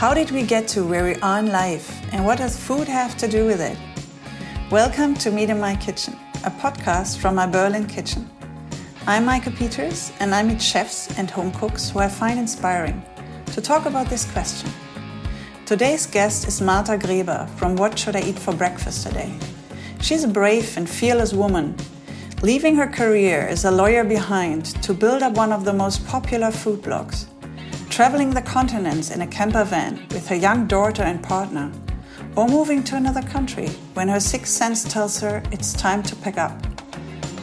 How did we get to where we are in life and what does food have to do with it? Welcome to Meet in My Kitchen, a podcast from my Berlin kitchen. I'm Meike Peters and I meet chefs and home cooks who I find inspiring to talk about this question. Today's guest is Marta Greber from What Should I Eat for Breakfast Today? She's a brave and fearless woman, leaving her career as a lawyer behind to build up one of the most popular food blogs traveling the continents in a camper van with her young daughter and partner, or moving to another country when her sixth sense tells her it's time to pack up.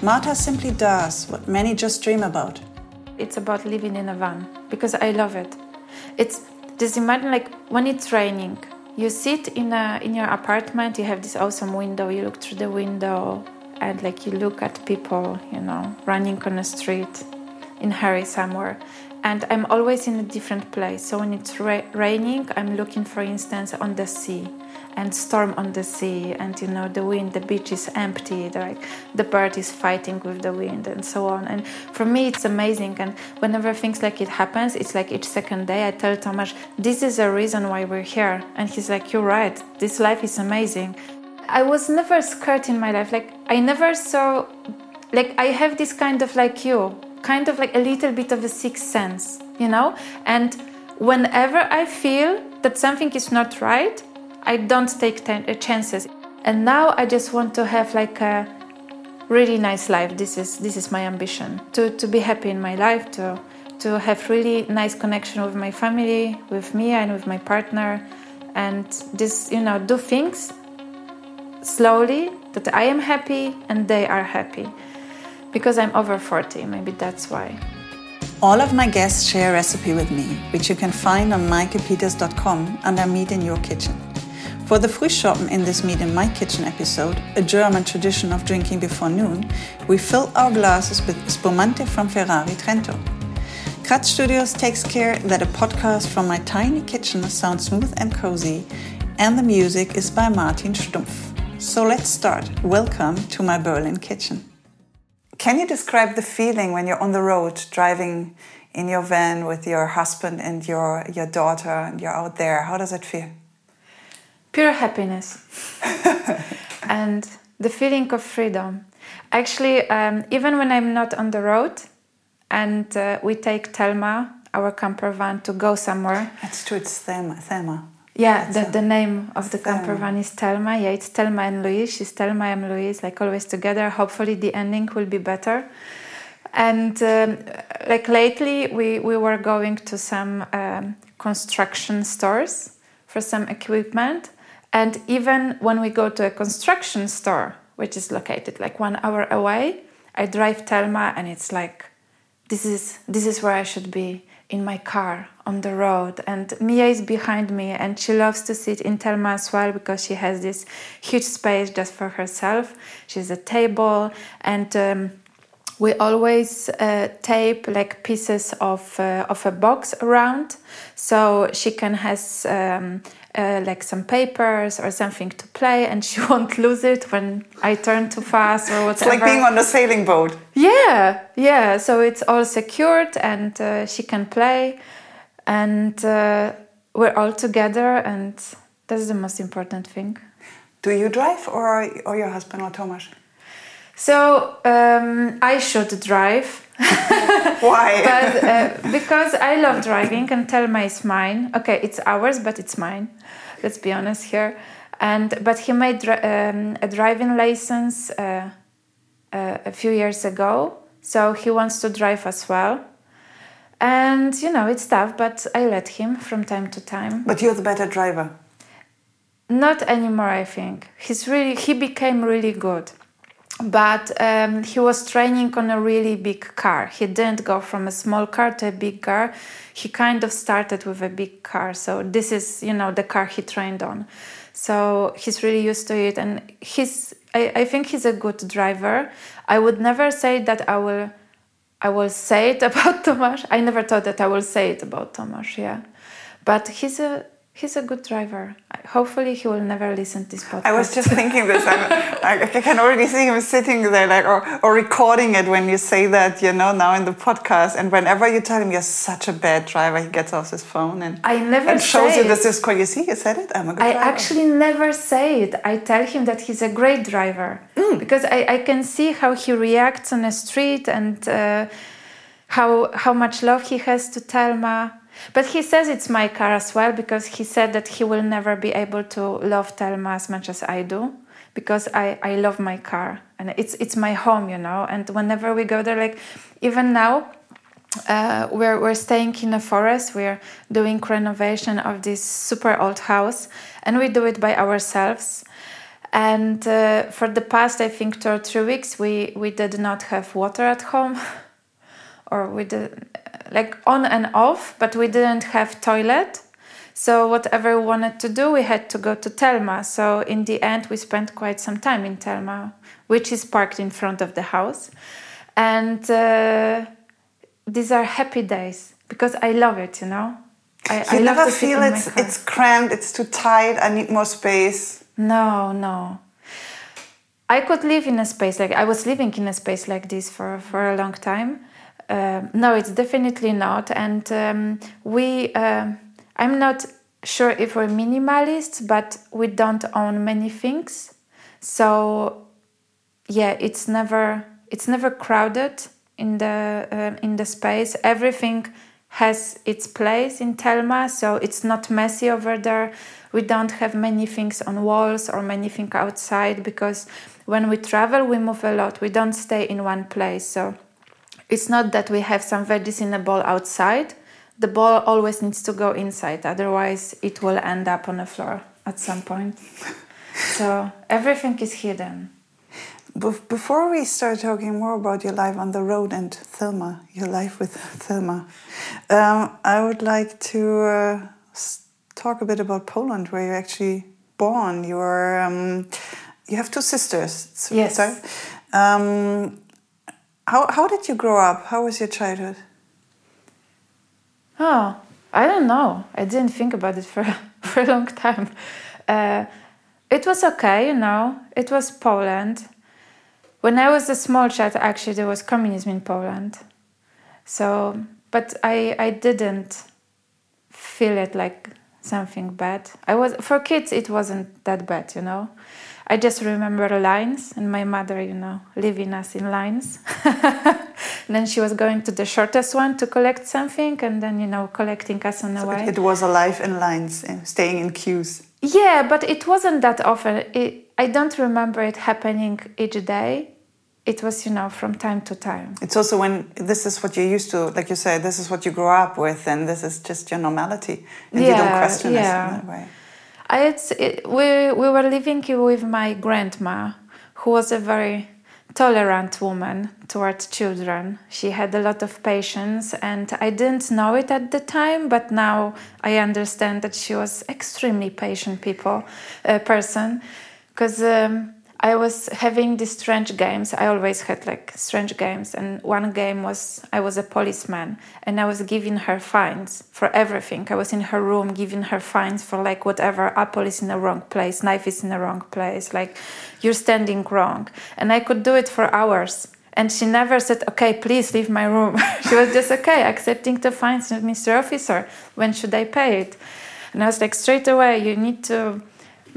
Marta simply does what many just dream about. It's about living in a van because I love it. It's just imagine like when it's raining, you sit in a in your apartment, you have this awesome window, you look through the window and like you look at people, you know, running on the street in hurry somewhere and I'm always in a different place. So when it's ra- raining, I'm looking, for instance, on the sea and storm on the sea, and you know the wind, the beach is empty, like the bird is fighting with the wind, and so on. And for me, it's amazing. And whenever things like it happens, it's like each second day I tell Tomasz, "This is a reason why we're here," and he's like, "You're right. This life is amazing." I was never scared in my life. Like I never saw, like I have this kind of like you kind of like a little bit of a sixth sense, you know? And whenever I feel that something is not right, I don't take uh, chances. And now I just want to have like a really nice life. This is this is my ambition to to be happy in my life, to to have really nice connection with my family, with me and with my partner, and just you know do things slowly that I am happy and they are happy because I'm over 40, maybe that's why. All of my guests share a recipe with me, which you can find on meikepeters.com under Meet in Your Kitchen. For the Frühschoppen in this Meet in My Kitchen episode, a German tradition of drinking before noon, we fill our glasses with Spumante from Ferrari Trento. Kratz Studios takes care that a podcast from my tiny kitchen sounds smooth and cozy, and the music is by Martin Stumpf. So let's start. Welcome to my Berlin kitchen. Can you describe the feeling when you're on the road driving in your van with your husband and your, your daughter and you're out there? How does it feel? Pure happiness and the feeling of freedom. Actually, um, even when I'm not on the road and uh, we take Thelma, our camper van, to go somewhere. That's true, it's Thelma. Thelma. Yeah, the, the name of the camper van is Thelma. Yeah, it's Thelma and Louise. She's Thelma and Louise, like always together. Hopefully, the ending will be better. And um, like lately, we, we were going to some um, construction stores for some equipment. And even when we go to a construction store, which is located like one hour away, I drive Thelma and it's like, this is, this is where I should be in my car on the road and Mia is behind me and she loves to sit in Thelma as well because she has this huge space just for herself. She has a table and um, we always uh, tape like pieces of uh, of a box around so she can has um, uh, like some papers or something to play and she won't lose it when I turn too fast or whatever. It's like being on a sailing boat. Yeah, yeah. So it's all secured and uh, she can play and uh, we're all together and that's the most important thing. Do you drive or, or your husband or Thomas? So um, I should drive. Why? but uh, because I love driving and Thelma is mine. Okay, it's ours, but it's mine. Let's be honest here. And but he made um, a driving license uh, uh, a few years ago, so he wants to drive as well. And you know it's tough, but I let him from time to time. But you're the better driver. Not anymore, I think. He's really he became really good but um, he was training on a really big car. He didn't go from a small car to a big car. He kind of started with a big car. So this is, you know, the car he trained on. So he's really used to it, and he's. I, I think he's a good driver. I would never say that I will. I will say it about Tomasz. I never thought that I will say it about Tomasz. Yeah, but he's a he's a good driver. Hopefully, he will never listen to this podcast. I was just thinking this. I, I can already see him sitting there, like, or, or recording it when you say that, you know, now in the podcast. And whenever you tell him you're such a bad driver, he gets off his phone and, I never and shows you this is You see, you said it. I'm a good I driver. actually never say it. I tell him that he's a great driver Mm. because I, I can see how he reacts on the street and uh, how how much love he has to Thelma. But he says it's my car as well because he said that he will never be able to love Thelma as much as I do because I, I love my car and it's it's my home, you know. And whenever we go there, like even now, uh, we're, we're staying in a forest. We're doing renovation of this super old house, and we do it by ourselves. And uh, for the past, I think, two or three weeks, we, we did not have water at home, or we did like on and off, but we didn't have toilet. So whatever we wanted to do, we had to go to Thelma. So in the end, we spent quite some time in Thelma, which is parked in front of the house, and. Uh, these are happy days because I love it, you know. I, You I never feel it's it's cramped, it's too tight. I need more space. No, no. I could live in a space like I was living in a space like this for for a long time. Um no, it's definitely not. And um, we, um I'm not sure if we're minimalists, but we don't own many things. So yeah, it's never it's never crowded in the uh, in the space. Everything has its place in Thelma, so it's not messy over there. We don't have many things on walls or many things outside because when we travel, we move a lot. We don't stay in one place, so it's not that we have some veggies in a bowl outside. The bowl always needs to go inside, otherwise it will end up on the floor at some point. so everything is hidden. Bef- Before we start talking more about your life on the road and Thelma, your life with Thelma, um, I would like to uh, talk a bit about Poland, where you're actually born. You're um, you have two sisters. Yes. Sorry. Um, how how did you grow up? How was your childhood? Oh, I don't know. I didn't think about it for for a long time. Uh, it was okay, you know. It was Poland. When I was a small child, actually, there was communism in Poland. So, but I I didn't feel it like something bad. I was for kids. It wasn't that bad, you know. I just remember lines and my mother, you know, leaving us in lines. then she was going to the shortest one to collect something and then, you know, collecting us on the So way. it, was a life in lines, eh, staying in queues. Yeah, but it wasn't that often. It, I don't remember it happening each day. It was, you know, from time to time. It's also when this is what you're used to, like you said, this is what you grow up with, and this is just your normality, and you don't Yeah, question it in that way. It, we, we were living with my grandma, who was a very tolerant woman towards children. She had a lot of patience, and I didn't know it at the time, but now I understand that she was extremely patient people uh, person, because um, I was having these strange games. I always had like strange games, and one game was I was a policeman, and I was giving her fines for everything. I was in her room giving her fines for like whatever apple is in the wrong place, knife is in the wrong place, like you're standing wrong, and I could do it for hours. And she never said, "Okay, please leave my room." she was just okay, accepting the fines. Mr. Officer, when should I pay it? And I was like, straight away, you need to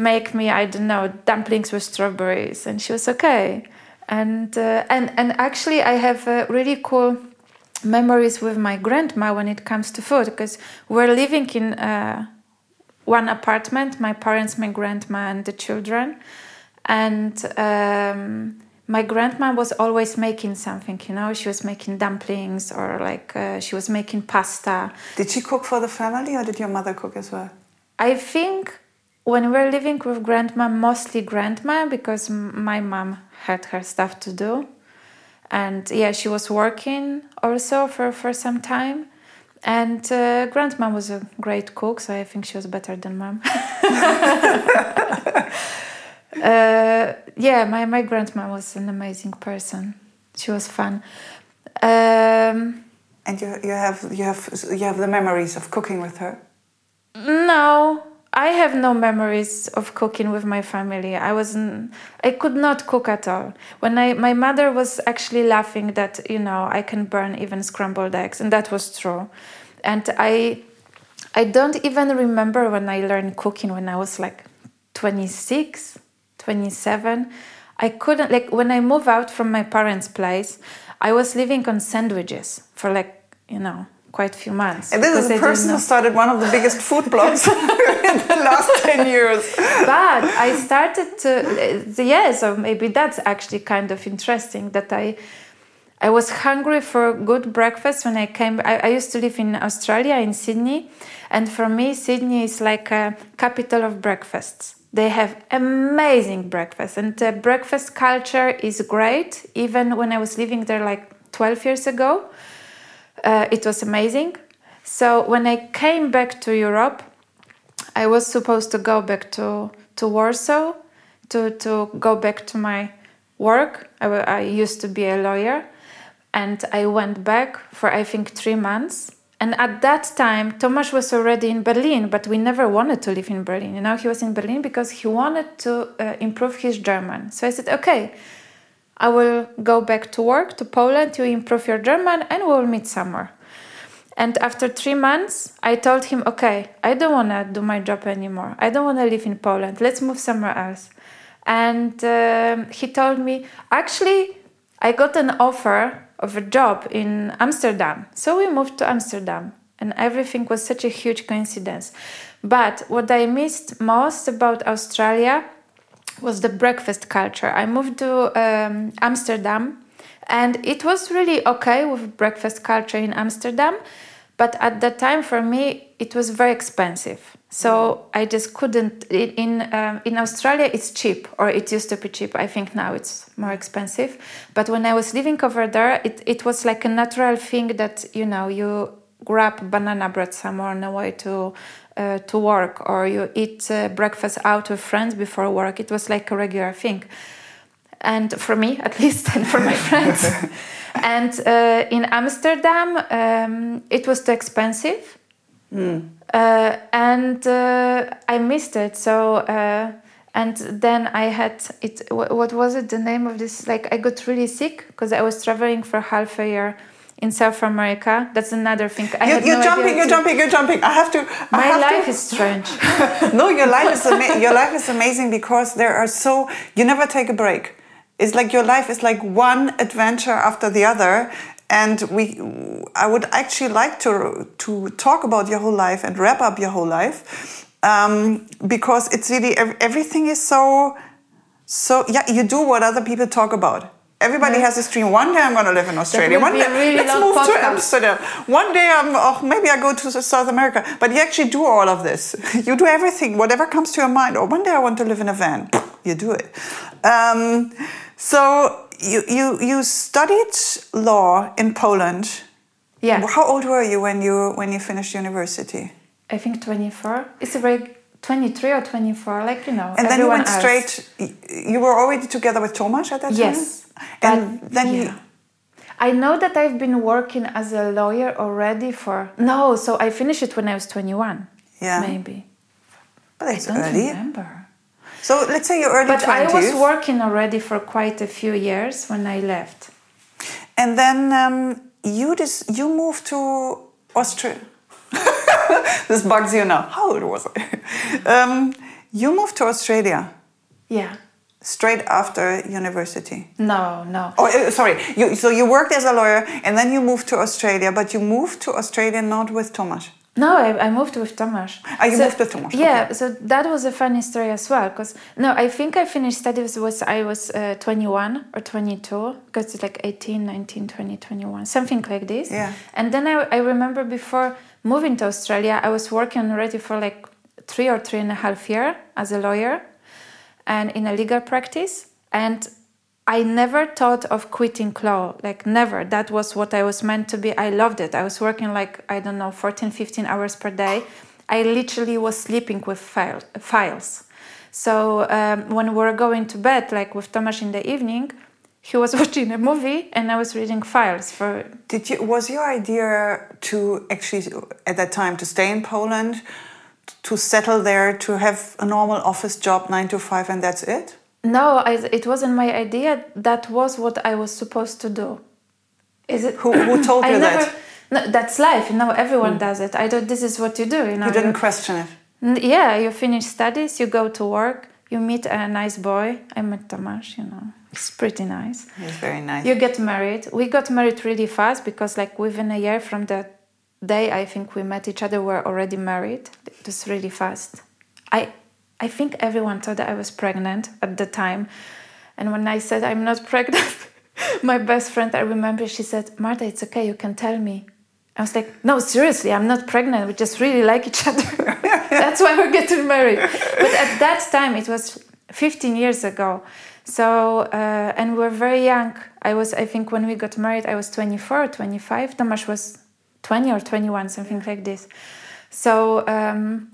make me I don't know dumplings with strawberries, and she was okay. And uh, and and actually, I have uh, really cool memories with my grandma when it comes to food because we're living in uh, one apartment, my parents, my grandma, and the children, and. Um, my grandma was always making something, you know. She was making dumplings or like uh, she was making pasta. Did she cook for the family, or did your mother cook as well? I think when we were living with grandma, mostly grandma, because m- my mom had her stuff to do. And yeah, she was working also for, for some time. And uh, grandma was a great cook, so I think she was better than mom. uh, yeah, my, my grandma was an amazing person. She was fun. Um, And you, you have you have you have the memories of cooking with her. No, I have no memories of cooking with my family. I wasn't. I could not cook at all. When I, my mother was actually laughing that you know I can burn even scrambled eggs, and that was true. And I, I don't even remember when I learned cooking when I was like 26, 27. I couldn't like when I moved out from my parents' place. I was living on sandwiches for like you know quite a few months. And this is a person who started one of the biggest food blogs in the last 10 years. But I started to, uh, yeah, so maybe that's actually kind of interesting that I. I was hungry for good breakfast when I came. I, I, used to live in Australia, in Sydney, and for me, Sydney is like a capital of breakfasts. They have amazing breakfast, and the breakfast culture is great. Even when I was living there like 12 years ago, uh, it was amazing. So when I came back to Europe, I was supposed to go back to, to Warsaw to, to go back to my work. I, used to be a lawyer and I went back for I think three months. And at that time, Tomasz was already in Berlin, but we never wanted to live in Berlin. You know, he was in Berlin because he wanted to uh, improve his German. So I said, okay, I will go back to work to Poland, you improve your German, and we'll meet somewhere. And after three months, I told him, okay, I don't want to do my job anymore. I don't want to live in Poland. Let's move somewhere else. And um, he told me, actually, I got an offer of a job in Amsterdam. So we moved to Amsterdam. And everything was such a huge coincidence. But what I missed most about Australia was the breakfast culture. I moved to um, Amsterdam and it was really okay with breakfast culture in Amsterdam. But at that time, for me, it was very expensive. So I just couldn't. In um, in Australia, it's cheap, or it used to be cheap. I think now it's more expensive. But when I was living over there, it, it was like a natural thing that you know you grab banana bread somewhere on the way to uh, to work or you eat uh, breakfast out with friends before work. It was like a regular thing. And for me, at least, and for my friends. and uh, in Amsterdam, um, it was too expensive. Mm. and uh, I missed it. So, uh, and then I had it. What was it? The name of this? Like, I got really sick because I was traveling for half a year in South America. That's another thing. I you're, you're no jumping, you're jumping, you're jumping. I have to. I My have life to. is strange. no, your life is ama- your life is amazing because there are so you never take a break. It's like your life is like one adventure after the other, and we. I would actually like to to talk about your whole life and wrap up your whole life, um, because it's really everything is so. So yeah, you do what other people talk about Everybody yeah. has this dream. One day I'm going to live in Australia. One day, really let's move podcast. to Amsterdam. One day I'm, oh, maybe I go to South America. But you actually do all of this. You do everything, whatever comes to your mind. Or one day I want to live in a van. You do it. Um, so you, you, you studied law in Poland. Yeah. How old were you when you when you finished university? I think 24. It's a very 23 or 24, like you know. And then you went else. straight. You were already together with Tomasz at that yes. time. Yes and then yeah. you I know that I've been working as a lawyer already for no, so I finished it when I was 21. Yeah, maybe. But that's I don't early. remember. So let's say you're early but 20s. I was working already for quite a few years when I left. And then um, you just you moved to Australia. this bugs you now. How old was I? Um, you moved to Australia. Yeah straight after university? No, no. Oh, uh, sorry. You, so you worked as a lawyer and then you moved to Australia, but you moved to Australia not with Tomasz. No, I, I moved with Tomasz. Ah, you so, moved with Tomasz. Yeah, okay. so that was a funny story as well. Because no, I think I finished studies was I was uh, 21 or 22 because it's like 18, 19, 20, 21, something like this. Yeah. And then I, I remember before moving to Australia, I was working already for like three or three and a half year as a lawyer and in a legal practice. And I never thought of quitting law, like never. That was what I was meant to be. I loved it. I was working like, I don't know, 14, 15 hours per day. I literally was sleeping with file, files. So um, when we were going to bed, like with Tomasz in the evening, he was watching a movie and I was reading files for. Did you? Was your idea to actually at that time to stay in Poland? to settle there, to have a normal office job, nine to five, and that's it? No, I, it wasn't my idea. That was what I was supposed to do. Is it? Who, who told you never, that? No, that's life. You know, everyone hmm. does it. I thought this is what you do. You know, You didn't question it. Yeah, you finish studies, you go to work, you meet a nice boy. I met Tomasz, you know, he's pretty nice. It's very nice. You get married. We got married really fast because, like, within a year from the day I think we met each other, we're already married. It was really fast. I, I think everyone thought that I was pregnant at the time. And when I said I'm not pregnant, my best friend, I remember, she said, Marta, it's okay, you can tell me. I was like, no, seriously, I'm not pregnant. We just really like each other. That's why we're getting married. But at that time, it was 15 years ago. So, uh, and we're very young. I was, I think, when we got married, I was 24 or 25. Tomasz was 20 or 21, something like this. So, um,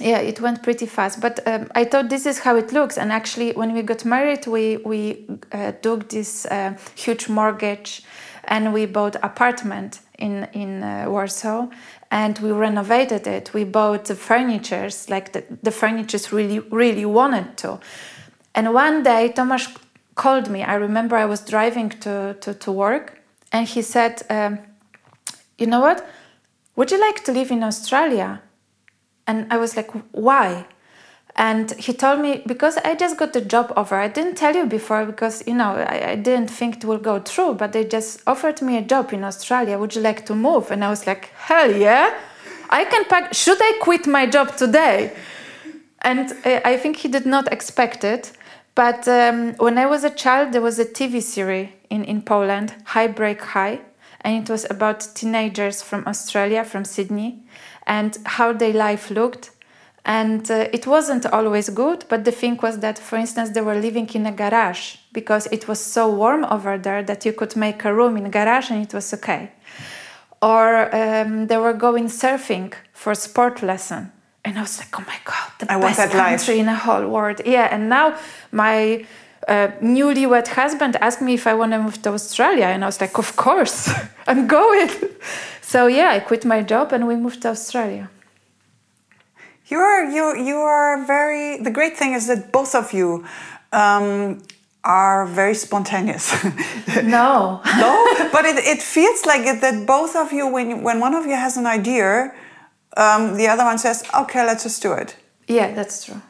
yeah, it went pretty fast. But um, I thought this is how it looks. And actually, when we got married, we we uh, took this uh, huge mortgage, and we bought apartment in in uh, Warsaw, and we renovated it. We bought the furnitures, like the the furnitures really really wanted to. And one day, Tomasz called me. I remember I was driving to to, to work, and he said, um, "You know what? Would you like to live in Australia?" And I was like, why? And he told me, because I just got the job offer. I didn't tell you before because, you know, I, I didn't think it will go through, but they just offered me a job in Australia. Would you like to move? And I was like, hell yeah. I can pack. Should I quit my job today? And uh, I think he did not expect it. But um, when I was a child, there was a TV series in, in Poland, Heartbreak High, and it was about teenagers from Australia, from Sydney, and how their life looked. And uh, it wasn't always good, but the thing was that, for instance, they were living in a garage because it was so warm over there that you could make a room in a garage and it was okay. Or um, they were going surfing for sport lesson. And I was like, oh my God, the I best that life. country in the whole world. Yeah, and now my uh, newlywed husband asked me if I want to move to Australia. And I was like, of course, I'm going. So yeah, I quit my job and we moved to Australia. You are you you are very. The great thing is that both of you um, are very spontaneous. No. no, but it, it feels like it, that both of you, when when one of you has an idea, um, the other one says, "Okay, let's just do it." yeah, that's true.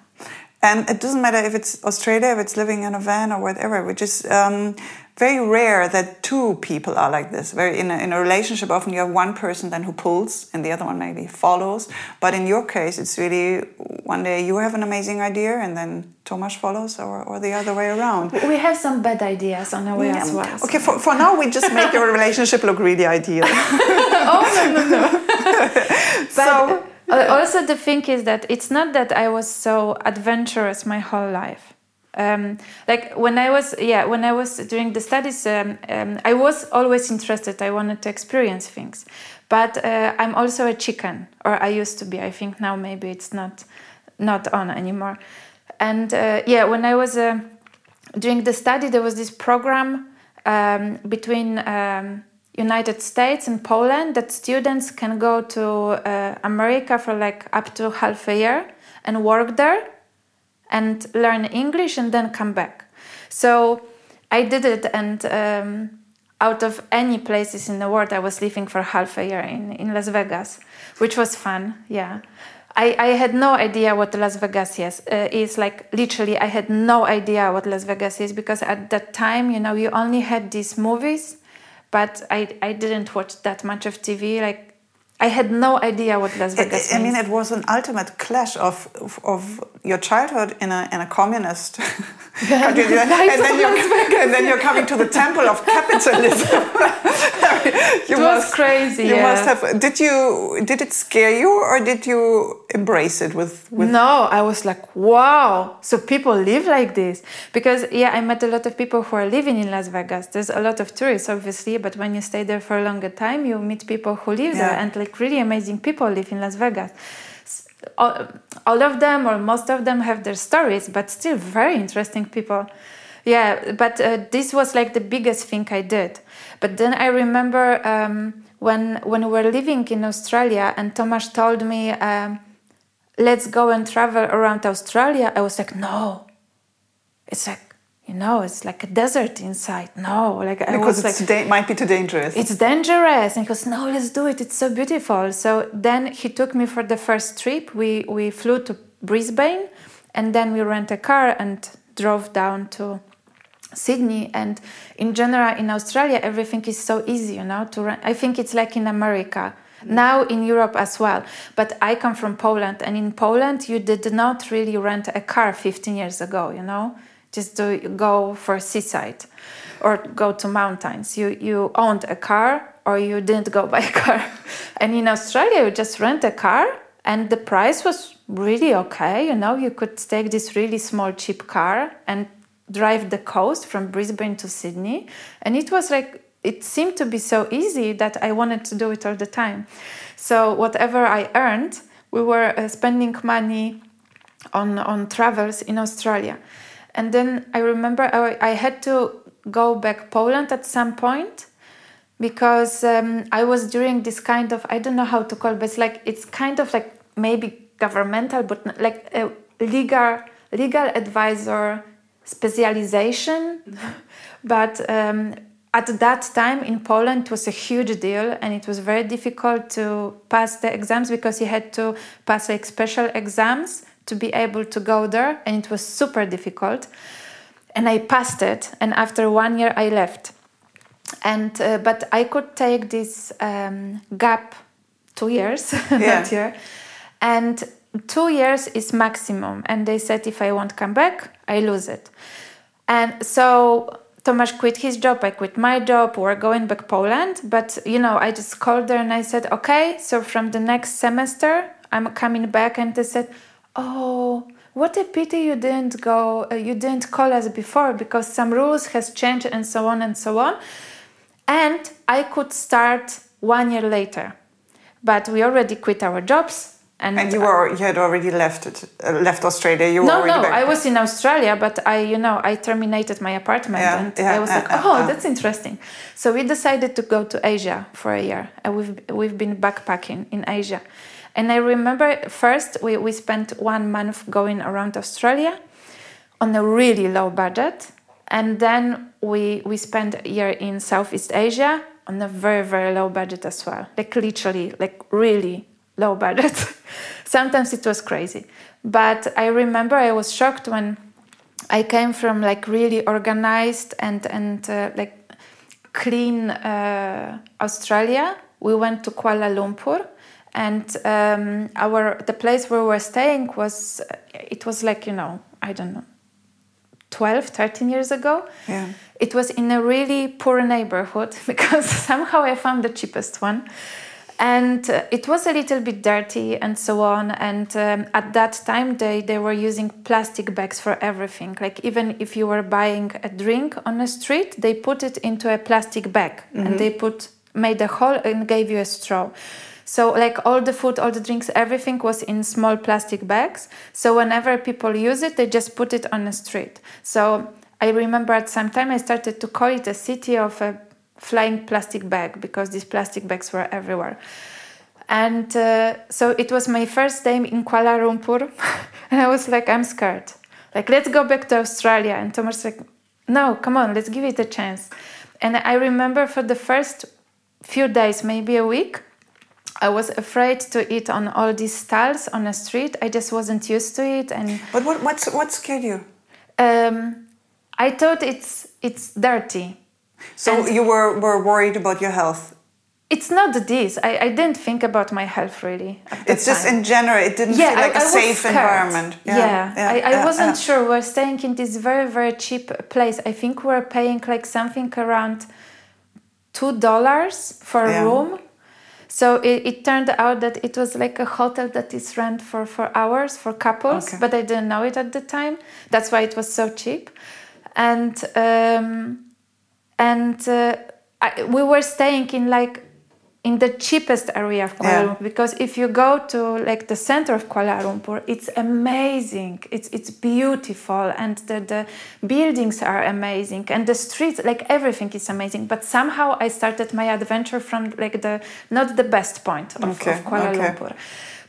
And it doesn't matter if it's Australia, if it's living in a van or whatever, which is um, very rare that two people are like this. Very in a, in a relationship, often you have one person then who pulls and the other one maybe follows. But in your case, it's really one day you have an amazing idea and then Tomasz follows, or, or the other way around. We have some bad ideas on our way as well. so- Okay, for, for now we just make your relationship look really ideal. oh no no no. So- also the thing is that it's not that I was so adventurous my whole life. Um, like when I was yeah when I was doing the studies, um, um, I was always interested. I wanted to experience things, but uh, I'm also a chicken, or I used to be. I think now maybe it's not not on anymore. And uh, yeah, when I was uh, during the study, there was this program um, between um, United States and Poland that students can go to uh, America for like up to half a year and work there and learn English and then come back. So I did it, and um, out of any places in the world, I was living for half a year in, in Las Vegas, which was fun. Yeah. I, I had no idea what Las Vegas is. Uh, is like literally, I had no idea what Las Vegas is because at that time, you know, you only had these movies, but I, I didn't watch that much of TV. Like, I had no idea what Las Vegas I mean, it was an ultimate clash of, of your childhood in a in a communist country, and then you're and then you're coming to the temple of capitalism. you It was crazy, You yeah. must have. Did you? Did it scare you, or did you embrace it with? with No, I was like, wow, so people live like this. Because, yeah, I met a lot of people who are living in Las Vegas. There's a lot of tourists, obviously, but when you stay there for a longer time, you meet people who live there, and like really amazing people live in Las Vegas. All, of them, or most of them, have their stories, but still very interesting people. Yeah, but uh, this was like the biggest thing I did. But then I remember um, when when we were living in Australia, and Tomasz told me. Um, let's go and travel around Australia. I was like, no. It's like, you know, it's like a desert inside. No, like I because was it like, da- might be too dangerous. it's dangerous. And he goes, no, let's do it. It's so beautiful. So then he took me for the first trip. We we flew to Brisbane, and then we rent a car and drove down to Sydney. And in general, in Australia, everything is so easy, you know, to rent. I think it's like in America. Now in Europe as well. But I come from Poland, and in Poland, you did not really rent a car 15 years ago, you know, just to go for seaside or go to mountains. You, you owned a car or you didn't go by a car. And in Australia, you just rent a car, and the price was really okay. You know, you could take this really small, cheap car and drive the coast from Brisbane to Sydney. And it was like, it seemed to be so easy that I wanted to do it all the time. So, whatever I earned, we were uh, spending money on, on travels in Australia. And then I remember I, I had to go back Poland at some point because um, I was during this kind of I don't know how to call it, but it's like it's kind of like maybe governmental, but not, like a legal legal advisor specialization. but um, at that time in Poland, it was a huge deal, and it was very difficult to pass the exams because you had to pass like special exams to be able to go there, and it was super difficult. And I passed it, and after one year, I left and uh, but I could take this um, gap two years Yeah. that year, and two years is maximum. And they said if I won't come back, I lose it. And so Tomasz quit his job, I quit my job. We're going back Poland, but you know I just called her and I said okay. So from the next semester, I'm coming back, and they said, oh. What a pity you didn't go, uh, you didn't call us before because some rules has changed and so on and so on and I could start one year later. But we already quit our jobs, and, and you were you had already left it, uh, left Australia. You were no, already no, back. I was in Australia, but I, you know, I terminated my apartment, Yeah, and yeah, I was yeah, like, oh, yeah. that's interesting. So we decided to go to Asia for a year, and we've we've been backpacking in Asia. And I remember first we, we spent one month going around Australia on a really low budget. And then we, we spent a year in Southeast Asia on a very, very low budget as well. Like literally, like really low budget. Sometimes it was crazy. But I remember I was shocked when I came from like really organized and, and uh, like clean uh, Australia. We went to Kuala Lumpur and um, our the place where we were staying was it was like you know i don't know 12 13 years ago. Yeah. it was in a really poor neighborhood because somehow i found the cheapest one. And uh, it was a little bit dirty and so on. And um, at that time they, they were using plastic bags for everything. Like even if you were buying a drink on the street they put it into a plastic bag. And they put made a hole and gave you a straw so like all the food all the drinks everything was in small plastic bags. So whenever people use it they just put it on the street. So i remember at some time i started to call it a city of a flying plastic bag because these plastic bags were everywhere. And uh, so it was my first day in kuala lumpur and i was like i'm scared. Like let's go back to australia. And thomas like no come on let's give it a chance. And i remember for the first few days maybe a week I was afraid to eat on all these stalls on the street. I just wasn't used to it, and But what what's, what scared you? um, I thought it's it's dirty. So And- you were, were worried about your health. It's not this. I, I didn't think about my health really. It's just time. in general, it didn't yeah, feel like I- a I safe environment. Yeah, I, I yeah, wasn't yeah. sure. We're staying in this very very cheap place. I think we're paying like something around two dollars for a Yeah. room. So it, it turned out that it was like a hotel that is rent for for hours for couples, Okay. but I didn't know it at the time. That's why it was so cheap, and um, and uh, I, we were staying in like in the cheapest area of Kuala Yeah. Lumpur because if you go to like the center of Kuala Lumpur, it's amazing. It's it's beautiful and the, the buildings are amazing and the streets like everything is amazing. But somehow I started my adventure from like the not the best point of, Okay, of Kuala okay. Lumpur.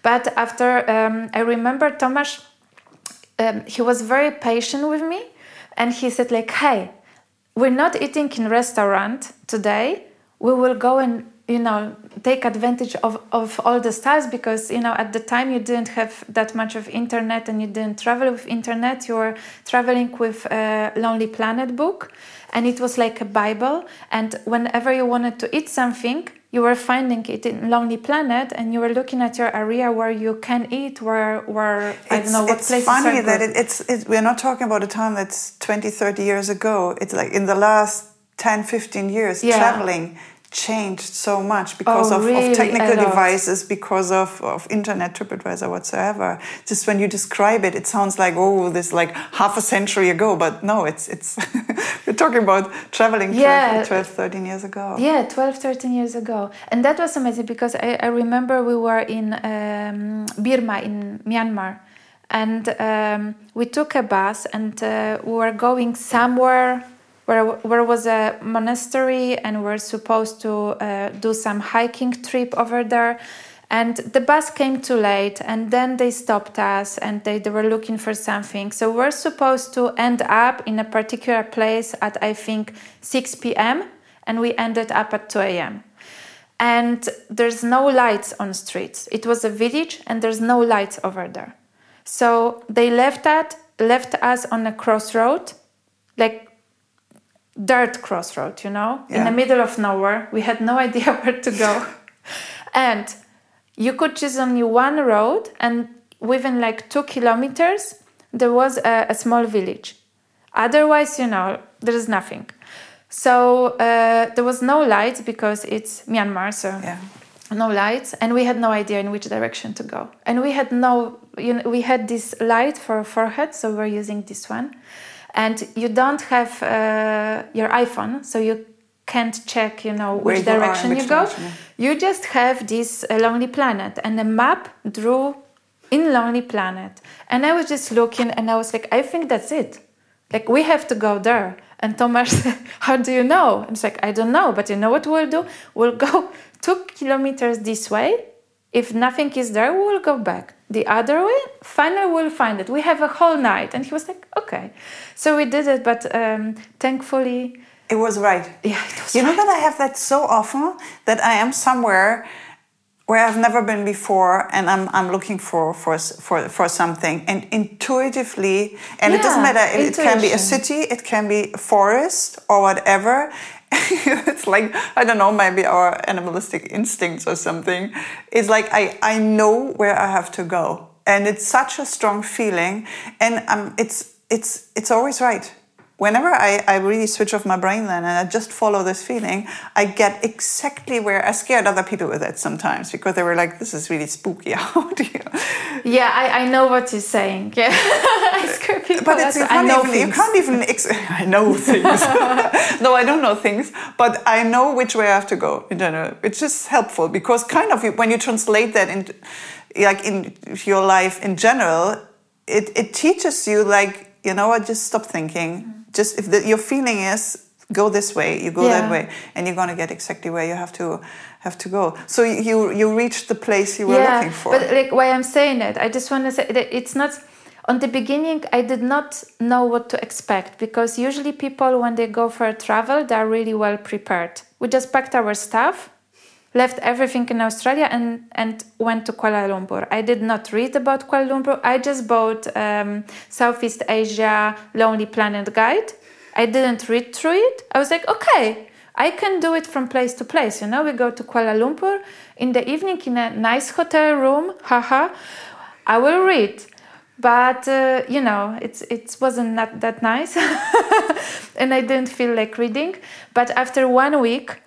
But after um, I remember Tomasz, um, he was very patient with me, and he said like, "Hey, we're not eating in restaurant today. We will go and you know take advantage of, of all the styles because you know at the time you didn't have that much of internet and you didn't travel with internet you were traveling with a lonely planet book. And it was like a bible. And whenever you wanted to eat something you were finding it in lonely planet and you were looking at your area where you can eat where where i don't know what it's places funny are that it, it's it, we're not talking about a time that's 20 30 years ago. It's like in the last 10 15 years Yeah. traveling changed so much because Oh, of, really? of technical devices because of, of internet tripadvisor whatsoever just when you describe it it sounds like oh this like half a century ago but no it's it's we're talking about traveling 12, Yeah. 12 13 years ago Yeah, 12, 13 years ago. And that was amazing because I, I remember we were in um, Burma, in Myanmar. And um, we took a bus and uh, we were going somewhere where, where was a monastery and we're supposed to uh, do some hiking trip over there. And the bus came too late, and then they stopped us and they, they were looking for something. So we're supposed to end up in a particular place at I think 6 p.m and we ended up at 2 a.m. And there's no lights on streets. It was a village and there's no lights over there. So they left that left us on a crossroad, like dirt crossroad, you know, in the middle of nowhere. We had no idea where to go. and you could choose only one road and within like two kilometers there was a, a small village. Otherwise, you know, there is nothing. So uh, there was no light because it's Myanmar, so yeah no lights, and we had no idea in which direction to go. And we had no, you know, we had this light for forehead, so we're using this one. And you don't have uh, your iPhone, so you can't check, you know, Where which are, direction you go. direction. You just have this uh, Lonely Planet, and a map drew in Lonely Planet. And I was just looking, and I was like, I think that's it. Like we have to go there. And Tomasz, How do you know? And it's like, I don't know, but you know what we'll do? We'll go two kilometers this way. If nothing is there, we'll go back. The other way, finally we'll find it. We have a whole night. And he was like, Okay. So we did it, but um, thankfully, it was right yeah, it was You know that I have that so often that I am somewhere where I've never been before, and I'm I'm looking for for for for something, and intuitively, and it doesn't matter. It, it can be a city, it can be a forest, or whatever. it's like I don't know, maybe our animalistic instincts or something. It's like I I know where I have to go, and it's such a strong feeling, and um, it's it's it's always right whenever I, I really switch off my brain then and I just follow this feeling, I get exactly where I scared other people with it sometimes because they were like, this is really spooky. How do you? Yeah, I, I know what you're saying. Yeah. I scare people. But it's, you, can't know even, you can't even, ex- I know things. no, I don't know things, but I know which way I have to go in general. It's just helpful because kind of when you translate that into like in your life in general, it, it teaches you like, you know what, just stop thinking. Just if the, your feeling is go this way, you go Yeah. that way, and you're gonna get exactly where you have to have to go. So you you reached the place you were looking for. But like why I'm saying it, I just want to say that it's not. On the beginning, I did not know what to expect because usually people, when they go for a travel, they are really well prepared. We just packed our stuff, left everything in Australia, and and went to Kuala Lumpur. I did not read about Kuala Lumpur. I just bought um, Southeast Asia Lonely Planet guide. I didn't read through it. I was like, okay, I can do it from place to place. You know, we go to Kuala Lumpur in the evening in a nice hotel room. Haha, I will read. But uh, you know, it's it wasn't not that nice, and I didn't feel like reading. But after one week,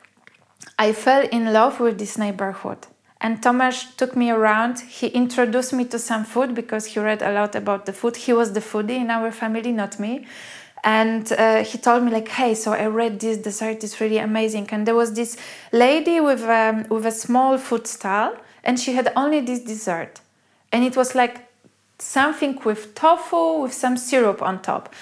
I fell in love with this neighborhood. And Tomasz took me around. He introduced me to some food because he read a lot about the food. He was the foodie in our family, not me. And uh, he told me like, "Hey, so I read this dessert is really amazing." And there was this lady with um, with a small food stall, and she had only this dessert, and it was like something with tofu with some syrup on top,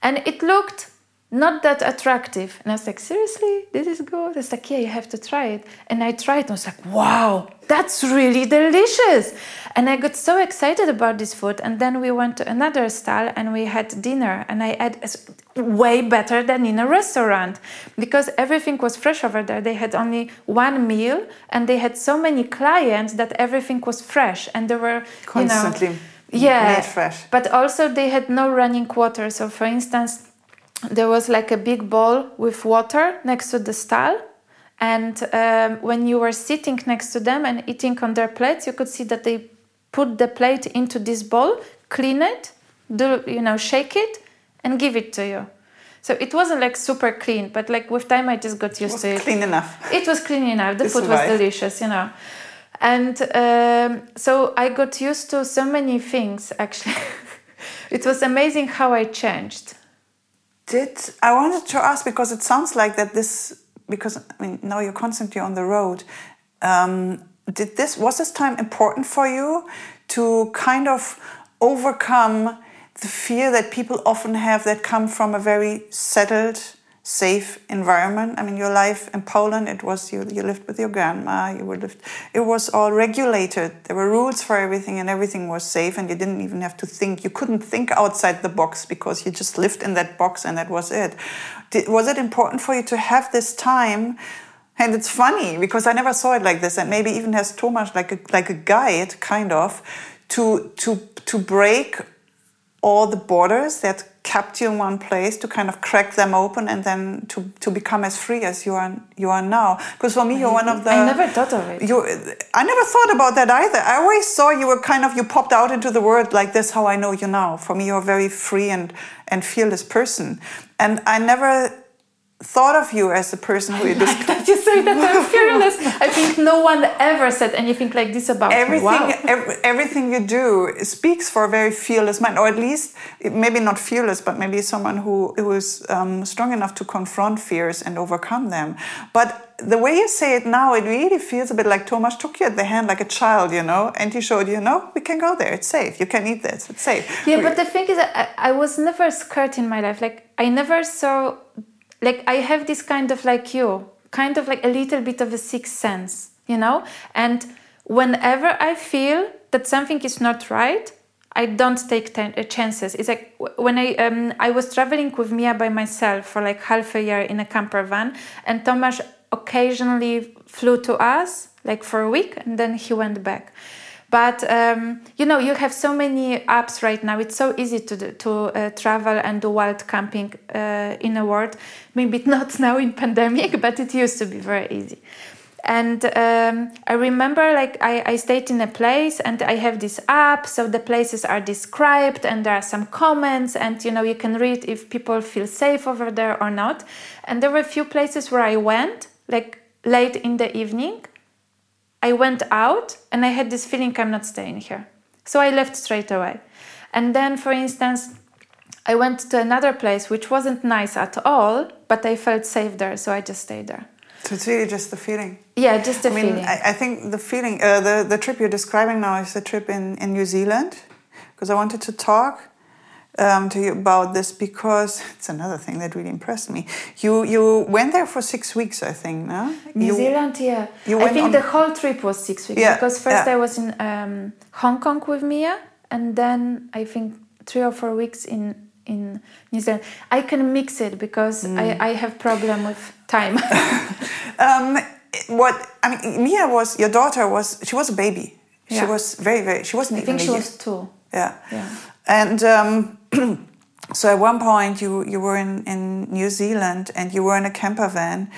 and it looked not that attractive. And I was like, seriously, this is good. It's like, yeah, you have to try it. And I tried and I was like, wow, that's really delicious. And I got so excited about this food. And then we went to another stall and we had dinner. And I had way better than in a restaurant because everything was fresh over there. They had only one meal and they had so many clients that everything was fresh. And there were constantly. You know, yeah, made fresh. But also they had no running water. So for instance, there was like a big bowl with water next to the stall. And um, when you were sitting next to them and eating on their plates you could see that they put the plate into this bowl clean it do you know shake it and give it to you. So it wasn't like super clean but like with time i just got used it to it. clean enough. It was clean enough. The food was delicious you know. And um, so i got used to so many things actually. It was amazing how i changed did I wanted to ask because it sounds like that this because I mean now you're constantly on the road. Um, did this was this time important for you to kind of overcome the fear that people often have that come from a very settled safe environment. I mean, your life in Poland, it was you, you lived with your grandma, you were lived, it was all regulated. There were rules for everything and everything was safe and you didn't even have to think. You couldn't think outside the box because you just lived in that box and that was it. Did, was it important for you to have this time? And it's funny because I never saw it like this and maybe even has too much like a, like a guide kind of to, to, to break all the borders that kept you in one place to kind of crack them open and then to, to become as free as you are you are now. Because for me you're one of the I never thought of it. you I never thought about that either. I always saw you were kind of you popped out into the world like this how I know you now. For me you're a very free and and fearless person. And I never thought of you as the person who you just you say that I'm fearless. I think no one ever said anything like this about everything. Me. Wow. everything you do speaks for a very fearless mind, or at least maybe not fearless, but maybe someone who who is um, strong enough to confront fears and overcome them. But the way you say it now, it really feels a bit like Tomasz took you at the hand like a child, you know, and he showed you, no, we can go there. It's safe. You can eat this. It's safe. Yeah, but the thing is, I, I was never scared in my life. Like I never saw like I have this kind of like you, kind of like a little bit of a sixth sense, you know? And whenever I feel that something is not right, I don't take uh, chances. It's like when I um, I was traveling with Mia by myself for like half a year in a camper van, and Tomasz occasionally flew to us like for a week, and then he went back. But um, you know, you have so many apps right now. It's so easy to to uh, travel and do wild camping uh, in a world. Maybe not now in pandemic, but it used to be very easy. And um, I remember, like, I, I stayed in a place, and I have this app, so the places are described, and there are some comments, and you know, you can read if people feel safe over there or not. And there were a few places where I went, like late in the evening, I went out and I had this feeling I'm not staying here. So I left straight away. And then, for instance, I went to another place which wasn't nice at all, but I felt safe there, so I just stayed there. So it's really just the feeling. Yeah, just the I mean, feeling. I, I think the feeling, uh, the the trip you're describing now is the trip in in New Zealand, because I wanted to talk um, to you about this because it's another thing that really impressed me. You you went there for six weeks, I think. No? New you, Zealand, yeah. I think the whole trip was six weeks yeah, because first yeah. I was in um, Hong Kong with Mia, and then I think three or four weeks in in New Zealand. I can mix it because mm. I, I have problem with time. um, what I mean, Mia was your daughter was she was a baby. Yeah. She was very very. She wasn't. I think she was two. Yeah. Yeah. And um, so at one point you you were in in New Zealand and you were in a camper van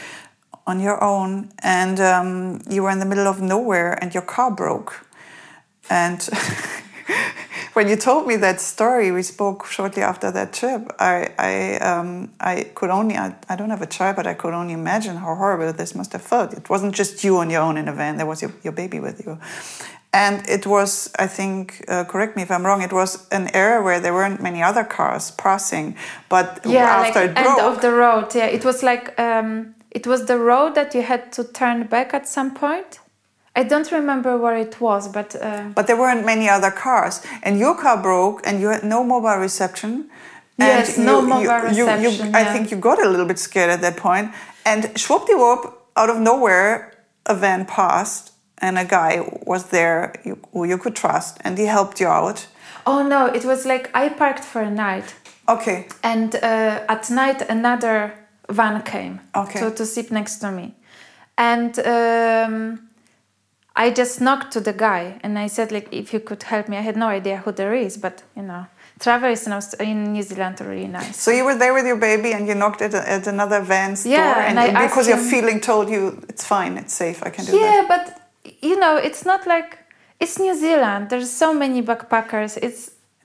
on your own and um, you were in the middle of nowhere and your car broke. And when you told me that story we spoke shortly after that trip i i um, i could only I, I don't have a child but i could only imagine how horrible this must have felt it wasn't just you on your own in a van there was your, your baby with you and it was, I think, uh, correct me if I'm wrong, it was an area where there weren't many other cars passing. But yeah, after like it broke, end of the road. Yeah, it was like um, it was the road that you had to turn back at some point. I don't remember where it was, but uh... but there weren't many other cars, and your car broke, and you had no mobile reception Yes, And no mobile you- you- you- reception, I think you got a little bit scared at that point. And schwuppdiwupp, out of nowhere, a van passed, and a guy was there who you could trust, and he helped you out. Oh no, it was like I parked for a night. Okay, and uh, at night another van came Okay. to, to sit next to me and um, i just knocked to the guy and i said like if you could help me i had no idea who there is but you know travelers in, Aust- in new zealand are really nice so you were there with your baby, and you knocked at, a, at another van's Yeah, door, and and, because asked your him- feeling told you it's fine, it's safe, I can do that. yeah but you know it's not like it's new zealand there's so many backpackers it's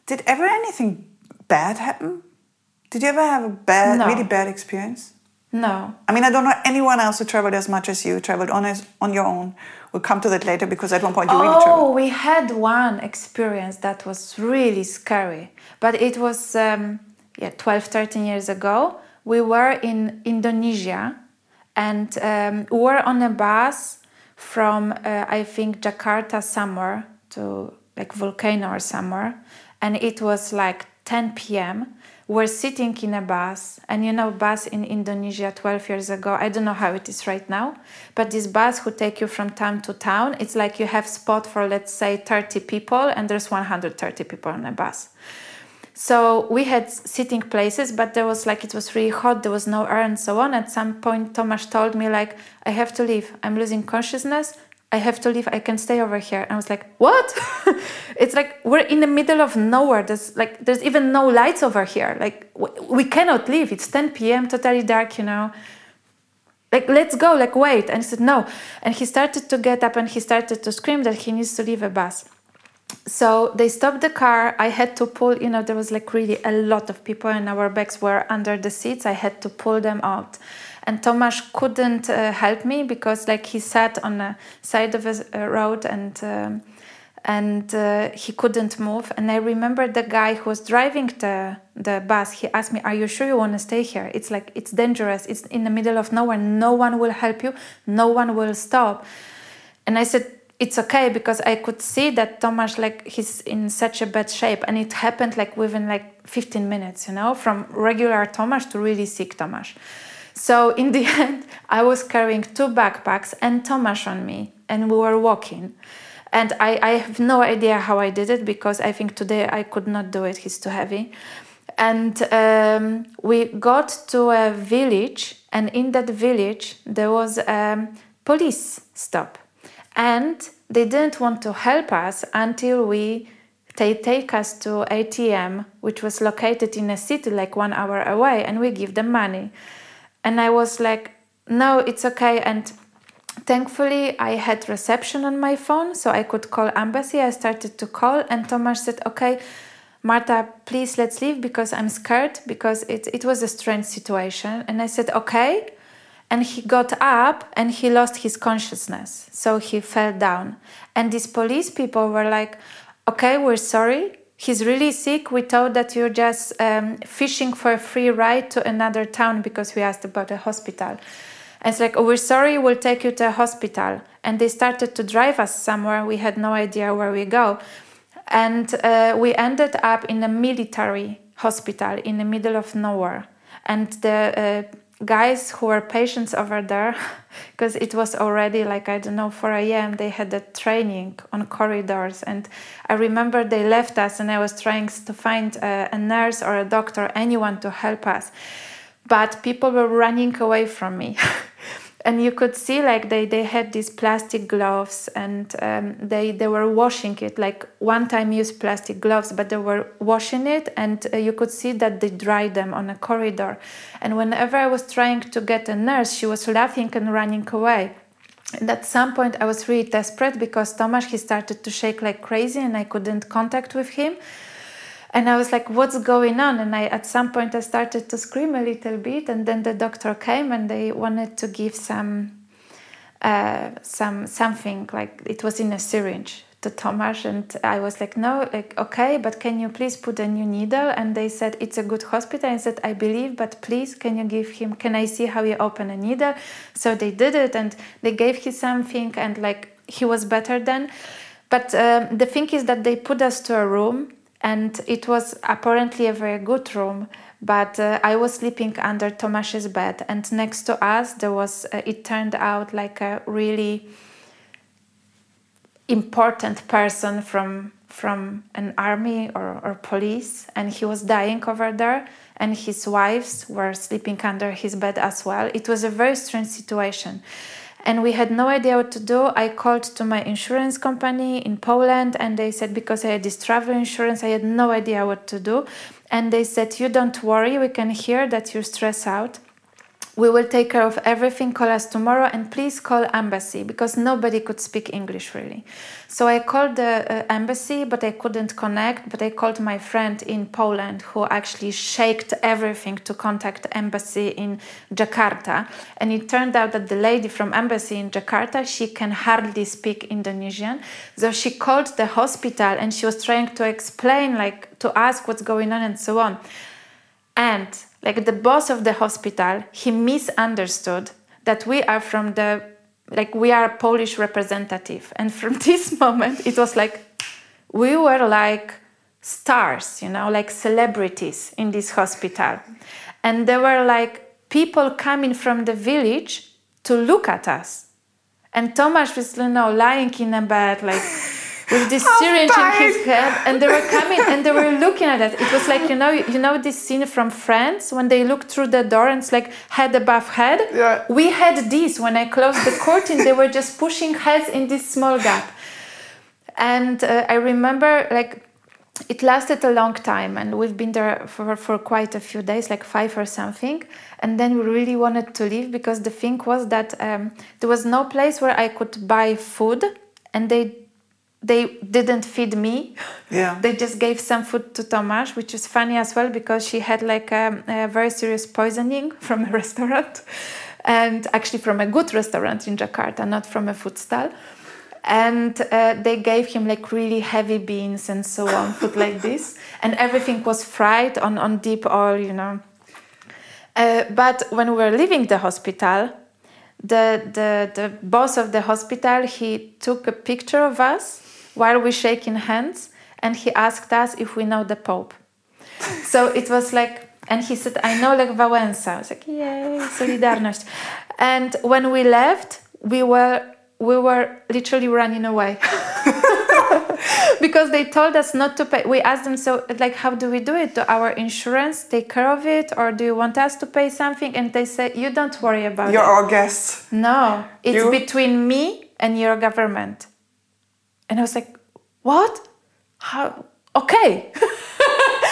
Did ever anything bad happen? Did you ever have a bad, No. really bad experience? no I mean, I don't know anyone else who traveled as much as you traveled on on your own. We'll come to that later because at one point you really traveled. Oh, we had one experience that was really scary, but it was um, yeah 12, 13 years ago. We were in Indonesia, and um, we were on a bus from uh, I think Jakarta somewhere to like volcano or somewhere, and it was like 10 p.m. We're sitting in a bus, and you know, bus in Indonesia 12 years ago. I don't know how it is right now, but this bus who take you from town to town, it's like you have spot for let's say 30 people, and there's 130 people on a bus. So we had sitting places, but there was like it was really hot, there was no air and so on. At some point, Tomasz told me like, I have to leave. I'm losing consciousness. I have to leave. I can stay over here. And I was like, what? it's like we're in the middle of nowhere. There's like there's even no lights over here. Like we cannot leave. It's 10 p.m. totally dark. You know like let's go like wait and he said no and he started to get up and he started to scream that he needs to leave a bus so they stopped the car i had to pull you know there was like really a lot of people and our bags were under the seats i had to pull them out and Tomasz couldn't uh, help me because like he sat on the side of a, road and um, and uh, he couldn't move. And i remember the guy who was driving the the bus he asked me are you sure you want to stay here? It's like it's dangerous. It's in the middle of nowhere. No one will help you. No one will stop. And i said it's okay because i could see that Tomasz like he's in such a bad shape. And it happened like within like 15 minutes you know from regular Tomasz to really sick Tomasz so in the end i was carrying two backpacks and Tomasz on me and we were walking and I, I have no idea how I did it because I think today I could not do it. He's too heavy. And um, we got to a village, and in that village there was a police stop, and they didn't want to help us until we they take us to ATM, which was located in a city like one hour away, and we give them money. And I was like, no, it's okay. And thankfully i had reception on my phone so i could call embassy i started to call and tomasz said okay marta please let's leave because i'm scared because it, it was a strange situation. And i said okay. And he got up and he lost his consciousness. So he fell down. And these police people were like okay we're sorry he's really sick we thought that you're just um, fishing for a free ride to another town because we asked about a hospital and it's like, oh, we're sorry, we'll take you to a hospital. And they started to drive us somewhere. We had no idea where we go. And uh, we ended up in a military hospital in the middle of nowhere. And the uh, guys who were patients over there, because it was already like, I don't know, 4 a.m., they had a training on corridors. And I remember they left us, and I was trying to find a, a nurse or a doctor, anyone to help us but people were running away from me and you could see like they, they had these plastic gloves and um, they, they were washing it. Like one time used plastic gloves but they were washing it and uh, you could see that they dried them on a corridor. And whenever i was trying to get a nurse she was laughing and running away. And at some point i was really desperate because Tomasz he started to shake like crazy and i couldn't contact with him and I was like, "What's going on?" And I, at some point, I started to scream a little bit, and then the doctor came, and they wanted to give some, uh, some something like it was in a syringe to Tomasz, and I was like, "No, like okay, but can you please put a new needle?" And they said, "It's a good hospital." I said, "I believe, but please, can you give him? Can I see how you open a needle?" So they did it, and they gave him something, and like he was better then. But um, the thing is that they put us to a room and it was apparently a very good room but uh, i was sleeping under tomasz's bed and next to us there was uh, it turned out like a really important person from from an army or, or police and he was dying over there and his wives were sleeping under his bed as well. It was a very strange situation and we had no idea what to do. I called to my insurance company in Poland and they said because I had this travel insurance, I had no idea what to do. And they said, You don't worry, we can hear that you're stressed out we will take care of everything. Call us tomorrow and please call embassy because nobody could speak english really. So i called the uh, embassy but i couldn't connect but i called my friend in poland who actually shaked everything to contact embassy in jakarta. And it turned out that the lady from embassy in jakarta she can hardly speak indonesian. So she called the hospital and she was trying to explain like to ask what's going on and so on. And like the boss of the hospital he misunderstood that we are from the like we are a polish representative. And from this moment it was like we were like stars you know like celebrities in this hospital. And there were like people coming from the village to look at us. And tomasz was you know lying in a bed like with this syringe in his head, and they were coming and they were looking at it. It was like you know, you know this scene from Friends when they look through the door and it's like head above head. Yeah. We had this when I closed the curtain. they were just pushing heads in this small gap, and uh, I remember like it lasted a long time and we've been there for, for quite a few days like five or something and then we really wanted to leave because the thing was that um, there was no place where i could buy food and they they didn't feed me. Yeah. They just gave some food to Tomasz, which is funny as well because she had like a, a, very serious poisoning from a restaurant, and actually from a good restaurant in Jakarta, not from a food stall. And uh, they gave him like really heavy beans and so on, food like this, and everything was fried on on deep oil, you know. Uh, but when we were leaving the hospital, the, the, the boss of the hospital he took a picture of us while we shaking hands and he asked us if we know the Pope. so it was like, and he said, I know Lech Wałęsa. I was like, yay, Solidarność. and when we left, we were we were literally running away because they told us not to pay we asked them so like how do we do it do our insurance take care of it or do you want us to pay something and they said you don't worry about You're it You're our guests. no it's you? between me and your government and I was like, what? How? Okay.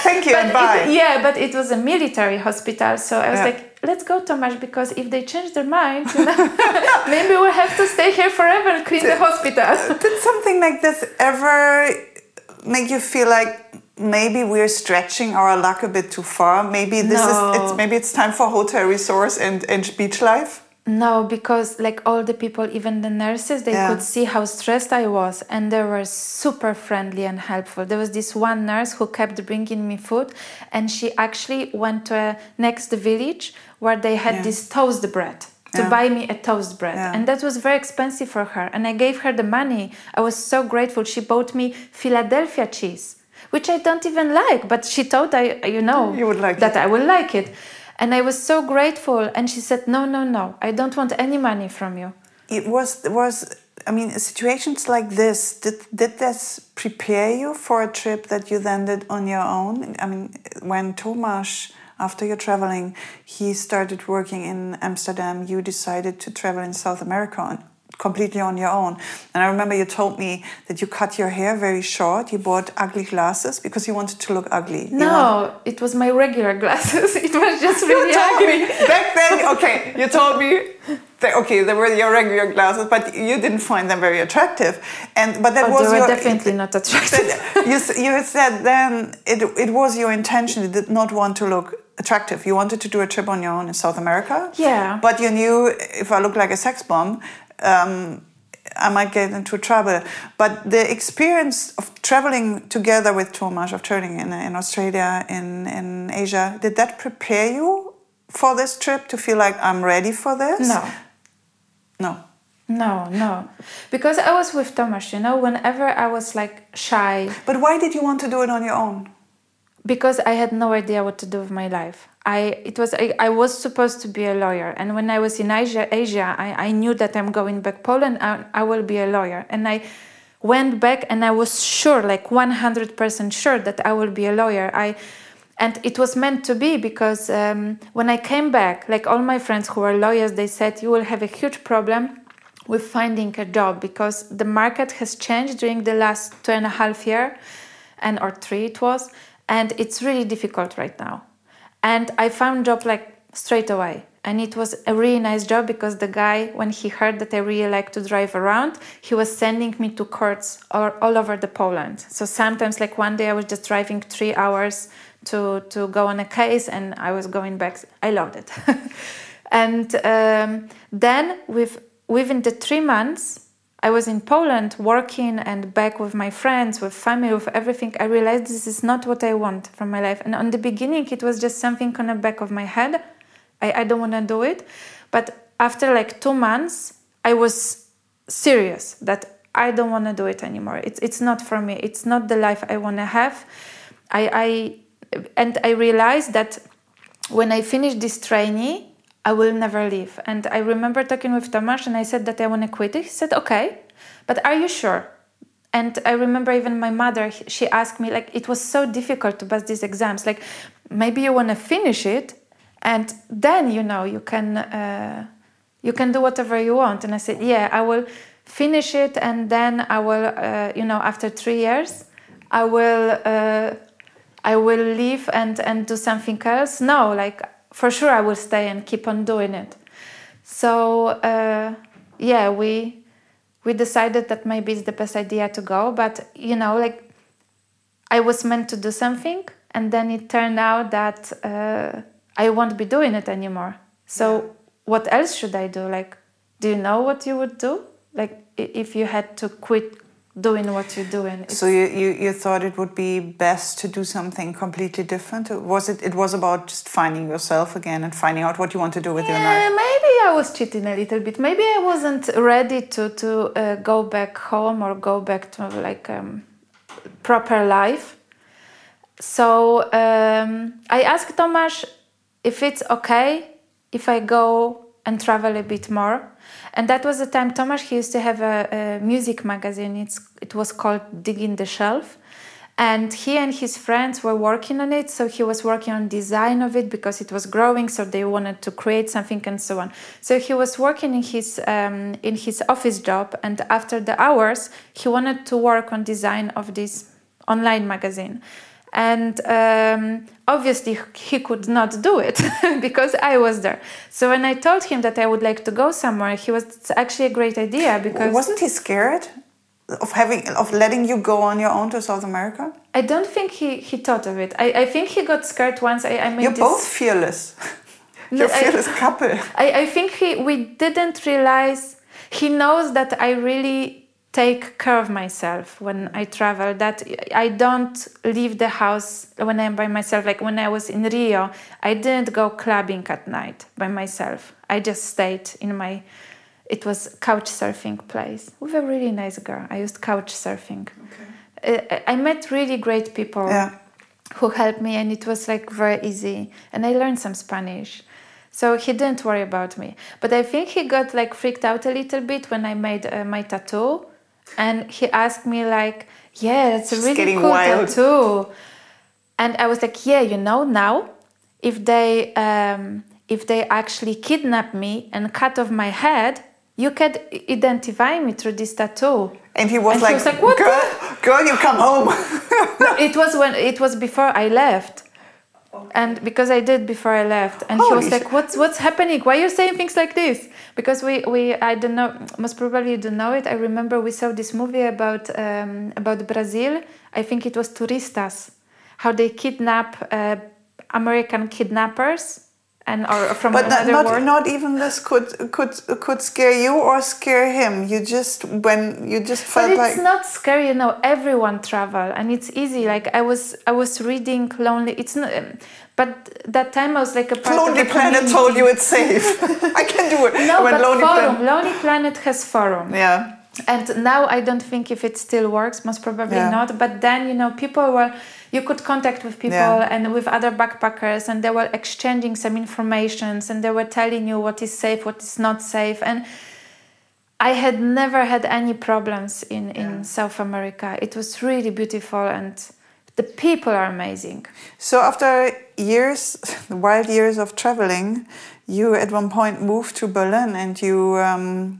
Thank you and bye. It, yeah, but it was a military hospital, so I was yeah. like, let's go, Tomasz, because if they change their mind, you know, maybe we'll have to stay here forever and clean the hospital. Uh, did something like this ever make you feel like maybe we're stretching our luck a bit too far? Maybe this no. is it's maybe it's time for hotel resource and, and beach life? No, because like all the people, even the nurses, they Yeah. could see how stressed I was, and they were super friendly and helpful. There was this one nurse who kept bringing me food, and she actually went to a next village where they had Yeah. this toast bread to Yeah. buy me a toast bread, Yeah. and that was very expensive for her. And I gave her the money. I was so grateful. She bought me Philadelphia cheese, which I don't even like, but she thought I, you know, You would like that it. I would like it. And I was so grateful. And she said, No, no, no, I don't want any money from you. It was was I mean situations like this did did this prepare you for a trip that you then did on your own? I mean when Tomasz after your traveling he started working in Amsterdam you decided to travel in South America on, completely on your own. And I remember you told me that you cut your hair very short. You bought ugly glasses because you wanted to look ugly. You No, it was my regular glasses. it was just really you told ugly. me back then. Okay, you told me. That, okay, they were your regular glasses, but you didn't find them very attractive, and but that Oh, was they were your, definitely not attractive. you, you said then it, it was your intention. You did not want to look attractive. You wanted to do a trip on your own in South America. Yeah. But you knew if I look like a sex bomb, um, I might get into trouble. But the experience of traveling together with Tomasz, of turning in, in Australia, in, in Asia, did that prepare you for this trip to feel like I'm ready for this? no, No. No, no. Because I was with Tomasz, you know, whenever I was like shy. But why did you want to do it on your own? Because I had no idea what to do with my life. I it was I, I was supposed to be a lawyer. And when I was in Asia Asia I, I knew that I'm going back Poland I, I will be a lawyer. And I went back and I was sure like 100% sure that I will be a lawyer. I and it was meant to be because um, when I came back, like all my friends who were lawyers, they said you will have a huge problem with finding a job because the market has changed during the last two and a half year and or three it was and it's really difficult right now and i found job like straight away. And it was a really nice job because the guy when he heard that i really like to drive around he was sending me to courts all, all over the poland. So sometimes like one day i was just driving three hours to to go on a case and i was going back. I loved it. And um, then with within the three months I was in Poland working and back with my friends, with family, with everything. I realized this is not what I want from my life. And on the beginning, it was just something on the back of my head. I, I don't want to do it. But after like two months, I was serious that I don't want to do it anymore. It's, it's not for me. It's not the life I want to have. I, I, and I realized that when I finished this training, I will never leave. And I remember talking with Tomasz and I said that I want to quit. He said, okay, but are you sure? And I remember even my mother, she asked me, like, it was so difficult to pass these exams. Like, maybe you want to finish it and then, you know, you can, uh, you can do whatever you want. And I said, yeah, I will finish it and then I will, uh, you know, after three years, I will, uh, I will leave and, and do something else. No, like, for sure I will stay and keep on doing it. So uh, yeah, we we decided that maybe it's the best idea to go. But you know, like I was meant to do something, and then it turned out that uh, I won't be doing it anymore. So yeah. what else should I do? Like, do you know what you would do? Like if you had to quit doing what you're doing. It's so you, you, you thought it would be best to do something completely different? Was it it was about just finding yourself again and finding out what you want to do with yeah, your life? Maybe I was cheating a little bit. Maybe I wasn't ready to to uh, go back home or go back to like um, proper life. So um, I asked Tomasz if it's okay if I go and travel a bit more and that was the time Tomasz he used to have a, a music magazine. It's it was called Digging the Shelf, and he and his friends were working on it. So he was working on design of it because it was growing. So they wanted to create something and so on. So he was working in his um, in his office job, and after the hours, he wanted to work on design of this online magazine and um, obviously he could not do it because I was there. So when I told him that I would like to go somewhere, he was it's actually a great idea because wasn't he scared of having of letting you go on your own to South America? I don't think he he thought of it. I, I think he got scared once. I, I made You're this... both fearless. You're a fearless I, couple. I, I think he we didn't realize he knows that I really take care of myself when I travel, that I don't leave the house when I'm by myself. Like when I was in Rio, I didn't go clubbing at night by myself. I just stayed in my, it was couch surfing place with a really nice girl. I used couch surfing. Okay. I met really great people yeah. who helped me, and it was like very easy. And I learned some Spanish. So he didn't worry about me. But I think he got like freaked out a little bit when I made uh, my tattoo and he asked me like yeah it's a really cool wild. tattoo and i was like yeah you know now if they um, if they actually kidnap me and cut off my head you could identify me through this tattoo. And he was, and like, he was like what girl, girl you come home. No, it was when it was before i left and because I did before I left, and Holy he was like, "What's what's happening? Why are you saying things like this?" Because we we I don't know, most probably you don't know it. I remember we saw this movie about um, about Brazil. I think it was Turistas, how they kidnap uh, American kidnappers and or from but another not, world. not even this could could could scare you or scare him. You just when you just felt but like it's not scary. You know, everyone travel and it's easy. Mm. Like I was I was reading Lonely. It's not. Um, but that time I was like a part Lonely of Planet told you it's safe. I can do it. No, when but Lonely forum. Planet- Lonely Planet has forum. Yeah. And now I don't think if it still works, most probably Yeah. not. But then, you know, people were, you could contact with people Yeah. and with other backpackers, and they were exchanging some informations and they were telling you what is safe, what is not safe. And I had never had any problems in, in South America. It was really beautiful and the people are amazing. So after years, wild years of traveling, you at one point moved to Berlin and you um,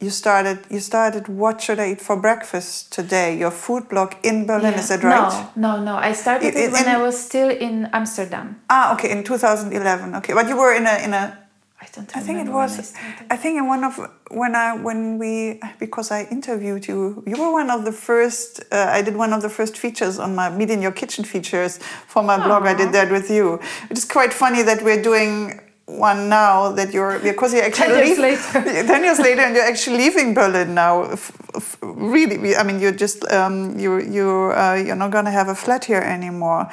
you started you started what should I eat for breakfast today? Your food blog in Berlin, Yeah. is that right? No, no, no. I started I- it when in- I was still in Amsterdam. Ah, okay, in 2011. Okay, but you were in a in a I don't I think it when I was. I think in one of when I when we because I interviewed you, you were one of the first. Uh, I did one of the first features on my Meet in Your Kitchen features for my blog. I did that with you. It is quite funny that we're doing one now that you're because you're actually Ten years later. ten years later and you're actually leaving Berlin now. F- really, I mean, you're just um, you you uh, you're not gonna have a flat here anymore.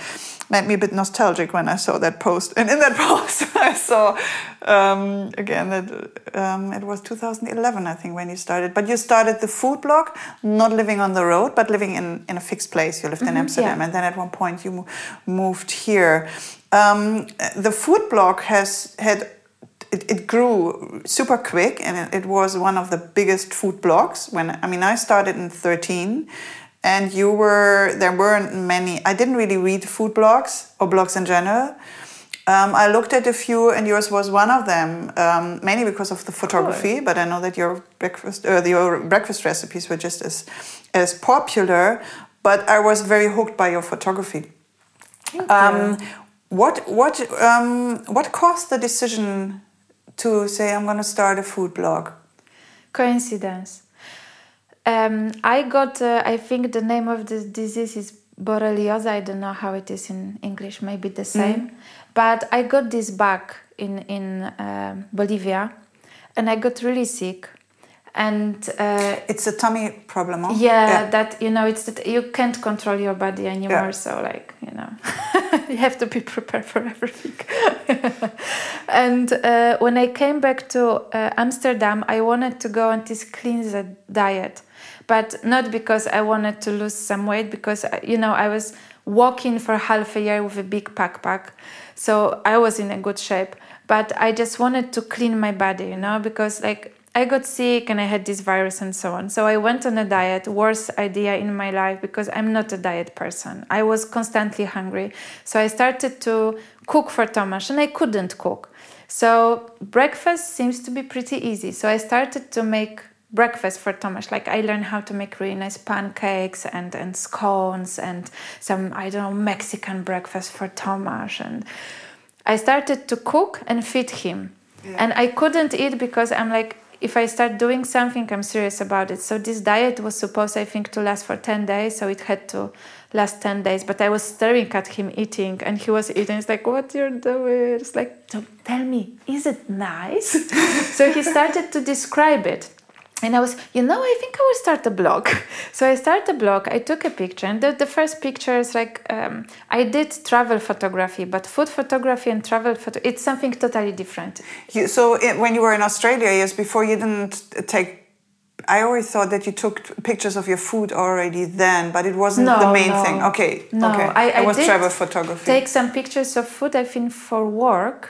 Made me a bit nostalgic when I saw that post, and in that post I saw um, again that um, it was 2011, I think, when you started. But you started the food blog, not living on the road, but living in in a fixed place. You lived in Amsterdam, yeah. and then at one point you mo- moved here. Um, the food blog has had it, it grew super quick and it, it was one of the biggest food blogs when i mean i started in 13 and you were there weren't many i didn't really read food blogs or blogs in general. Um, i looked at a few and yours was one of them um, mainly because of the photography but i know that your breakfast uh, your breakfast recipes were just as as popular but i was very hooked by your photography. Um, what what um, what caused the decision to say I'm going to start a food blog? Coincidence. Um, I got, uh, I think the name of this disease is borreliosis. I don't know how it is in English, maybe the same. But I got this bug in, in um Bolivia and I got really sick. And uh, It's a tummy problem, huh? yeah, that you know, it's that you can't control your body anymore. Yeah. So like you know, you have to be prepared for everything. and uh, when I came back to uh, Amsterdam, I wanted to go on this cleanser diet, but not because I wanted to lose some weight, because uh, you know I was walking for half a year with a big backpack, so I was in a good shape. But I just wanted to clean my body, you know, because like I got sick and I had this virus and so on. So I went on a diet, worst idea in my life because I'm not a diet person. I was constantly hungry. So I started to cook for Tomasz and I couldn't cook. So breakfast seems to be pretty easy. So I started to make breakfast for Tomasz. Like I learned how to make really nice pancakes and, and scones and some, I don't know, Mexican breakfast for Tomasz. And I started to cook and feed him. And I couldn't eat because I'm like, if I start doing something, I'm serious about it. So this diet was supposed, I think, to last for 10 days. So it had to last 10 days. But I was staring at him eating and he was eating. It's like, what you're doing? It's like, "Don't tell me, is it nice? so he started to describe it. And I was, you know, I think I will start a blog. So I started a blog. I took a picture, and the, the first picture is like um, I did travel photography, but food photography and travel photo, it's something totally different. You, so i when you were in Australia years before, you didn't take. I always thought that you took pictures of your food already then, but it wasn't No, the main no. thing. Okay, No, okay. I, I it was did travel photography. Take some pictures of food, I think, for work,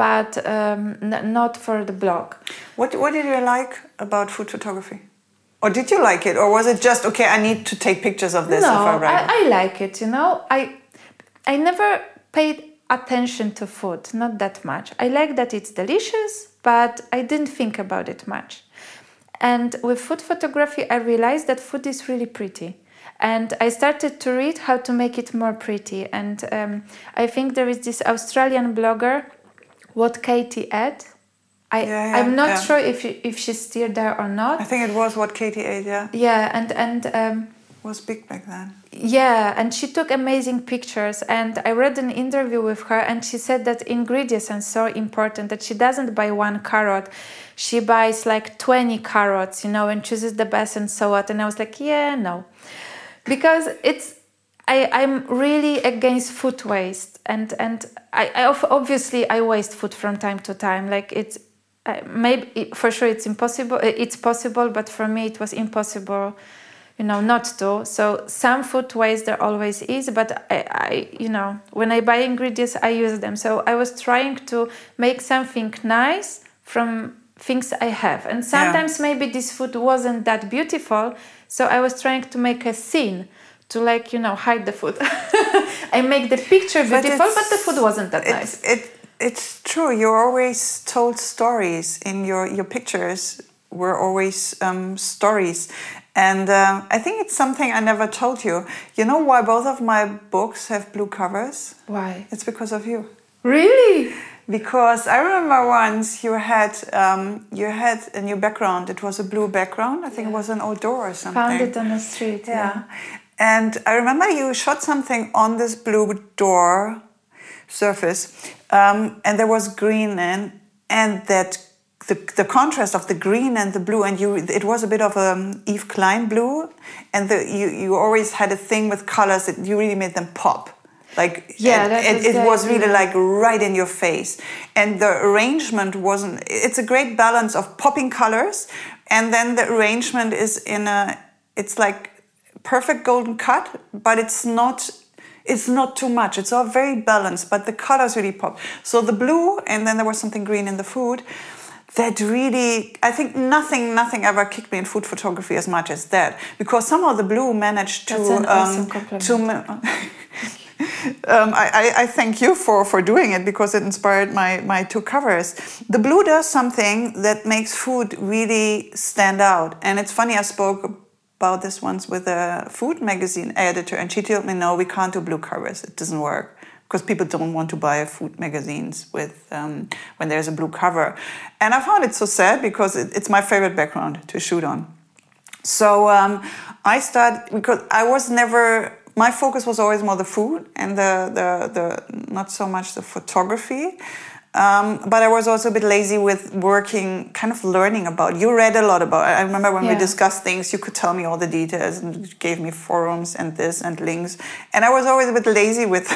but um, not for the blog. What What did you like about food photography? Or did you like it, or was it just okay? I need to take pictures of this. no, if I write. I, I like it. You know, I I never paid attention to food, not that much. I like that it's delicious, but I didn't think about it much. And with food photography, I realized that food is really pretty. And I started to read how to make it more pretty. And um, I think there is this Australian blogger, what Katie Ate. I, Yeah, yeah, I'm not yeah. sure if, if she's still there or not. I think it was what Katie ate. Yeah, Yeah, and, and um, was big back then. yeah, and she took amazing pictures. And I read an interview with her, and she said that ingredients are so important that she doesn't buy one carrot, she buys like 20 carrots, you know, and chooses the best and so on. And I was like, yeah, no. Because it's, I, I'm really against food waste. And, and I, I obviously I waste food from time to time. Like it's, uh, maybe for sure it's impossible. uh, It's possible, but for me it was impossible, you know, not to. So some food waste there always is, but I, I, you know, when I buy ingredients, I use them. So I was trying to make something nice from things I have, and sometimes maybe this food wasn't that beautiful. So I was trying to make a scene to like you know hide the food. I make the picture beautiful, but, it's- the food wasn't that nice. It's, it, it's true. You always told stories in your, your pictures were always um, stories. And uh, I think it's something I never told you. You know why both of my books have blue covers? Why? It's because of you. Really? Because I remember once you had um, you had a new background. It was a blue background. I think it was an old door or something. Found it on the street. Yeah. And I remember you shot something on this blue door surface, um, and there was green in, and that the, the contrast of the green and the blue, and you it was a bit of a Yves Klein blue, and the, you you always had a thing with colors that you really made them pop. Like Yeah, and- and was it was really like right in your face, and the arrangement wasn't. It's a great balance of popping colors, and then the arrangement is in a. It's like perfect golden cut, but it's not it's not too much. It's all very balanced, but the colors really pop. So the blue, and then there was something green in the food. That really, I think nothing, nothing ever kicked me in food photography as much as that, because somehow the blue managed to That's an awesome um, compliment. to. um, I, I, I thank you for, for doing it because it inspired my, my two covers. The blue does something that makes food really stand out. And it's funny, I spoke about this once with a food magazine editor, and she told me, no, we can't do blue covers. It doesn't work because people don't want to buy food magazines with um, when there's a blue cover. And I found it so sad because it, it's my favorite background to shoot on. So um, I started because I was never. My focus was always more the food and the the, the not so much the photography. Um, but I was also a bit lazy with working, kind of learning about. You read a lot about. I remember when we discussed things, you could tell me all the details and gave me forums and this and links. And I was always a bit lazy with.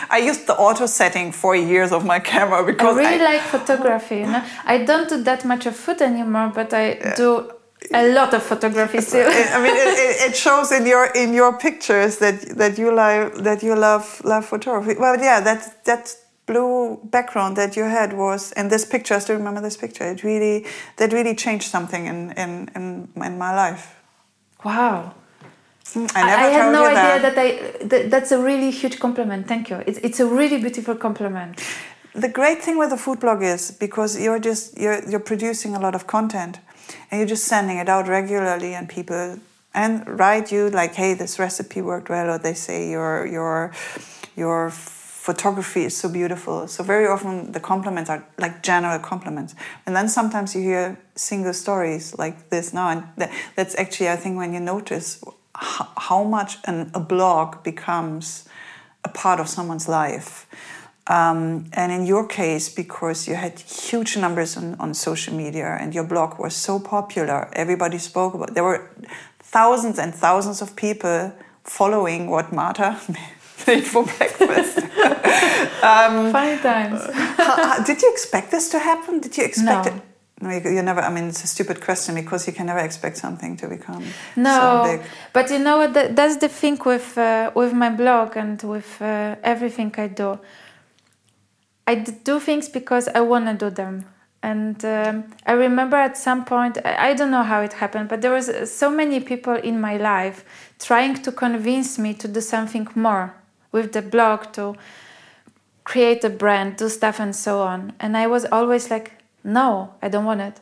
I used the auto setting for years of my camera because I really like photography. You know? I don't do that much of food anymore, but I do a lot of photography still. I mean, it, it, it shows in your in your pictures that that you like that you love love photography. Well, yeah, that that blue background that you had was, and this picture, I still remember this picture. It really that really changed something in in in, in my life. wow. Hmm, I never I, I had no idea that. that I. That, that's a really huge compliment. Thank you. It's, it's a really beautiful compliment. The great thing with the food blog is because you're just you're you're producing a lot of content, and you're just sending it out regularly, and people and write you like, hey, this recipe worked well, or they say your your your photography is so beautiful. So very often the compliments are like general compliments, and then sometimes you hear single stories like this now, and that, that's actually I think when you notice how, how much an, a blog becomes a part of someone's life. Um, and in your case, because you had huge numbers on, on social media and your blog was so popular, everybody spoke about. There were thousands and thousands of people following what Marta for breakfast. um, Funny times. how- how- did you expect this to happen? Did you expect No. it? No, you, you never. I mean, it's a stupid question because you can never expect something to become No, so big. but you know what? That, that's the thing with uh, with my blog and with uh, everything I do. I do things because I want to do them. And um, I remember at some point, I I don't know how it happened, but there was uh, so many people in my life trying to convince me to do something more with the blog, to create a brand, do stuff, and so on. And I was always like, no, I don't want it.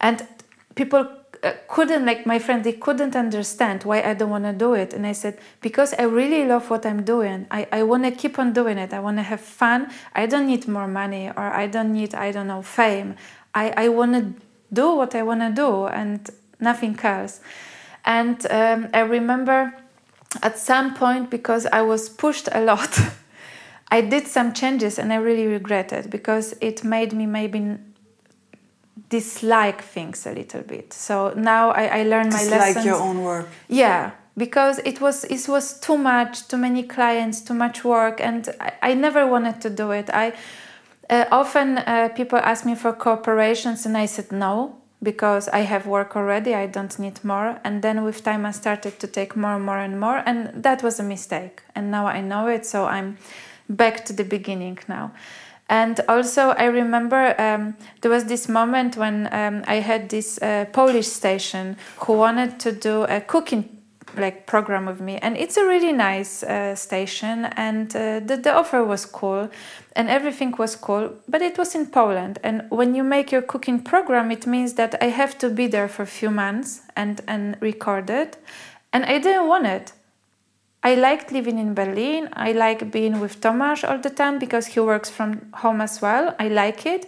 And people uh, couldn't, like my friend, they couldn't understand why I don't want to do it. And I said, because I really love what I'm doing. I, I want to keep on doing it. I want to have fun. I don't need more money or I don't need, I don't know, fame. I, I want to do what I want to do and nothing else. And um, I remember at some point, because I was pushed a lot, I did some changes and I really regret it because it made me maybe dislike things a little bit. So now I, I learn my lessons. like your own work. Yeah, because it was it was too much, too many clients, too much work, and I, I never wanted to do it. I Uh, often uh, people ask me for cooperations, and I said no because I have work already. I don't need more. And then with time, I started to take more and more and more, and that was a mistake. And now I know it, so I'm back to the beginning now. And also, I remember um, there was this moment when um, I had this uh, Polish station who wanted to do a cooking like program with me. And it's a really nice uh, station. And uh, the, the offer was cool. And everything was cool. But it was in poland. And when you make your cooking program it means that i have to be there for a few months and and record it. And i didn't want it. I liked living in berlin. I like being with tomasz all the time because he works from home as well. I like it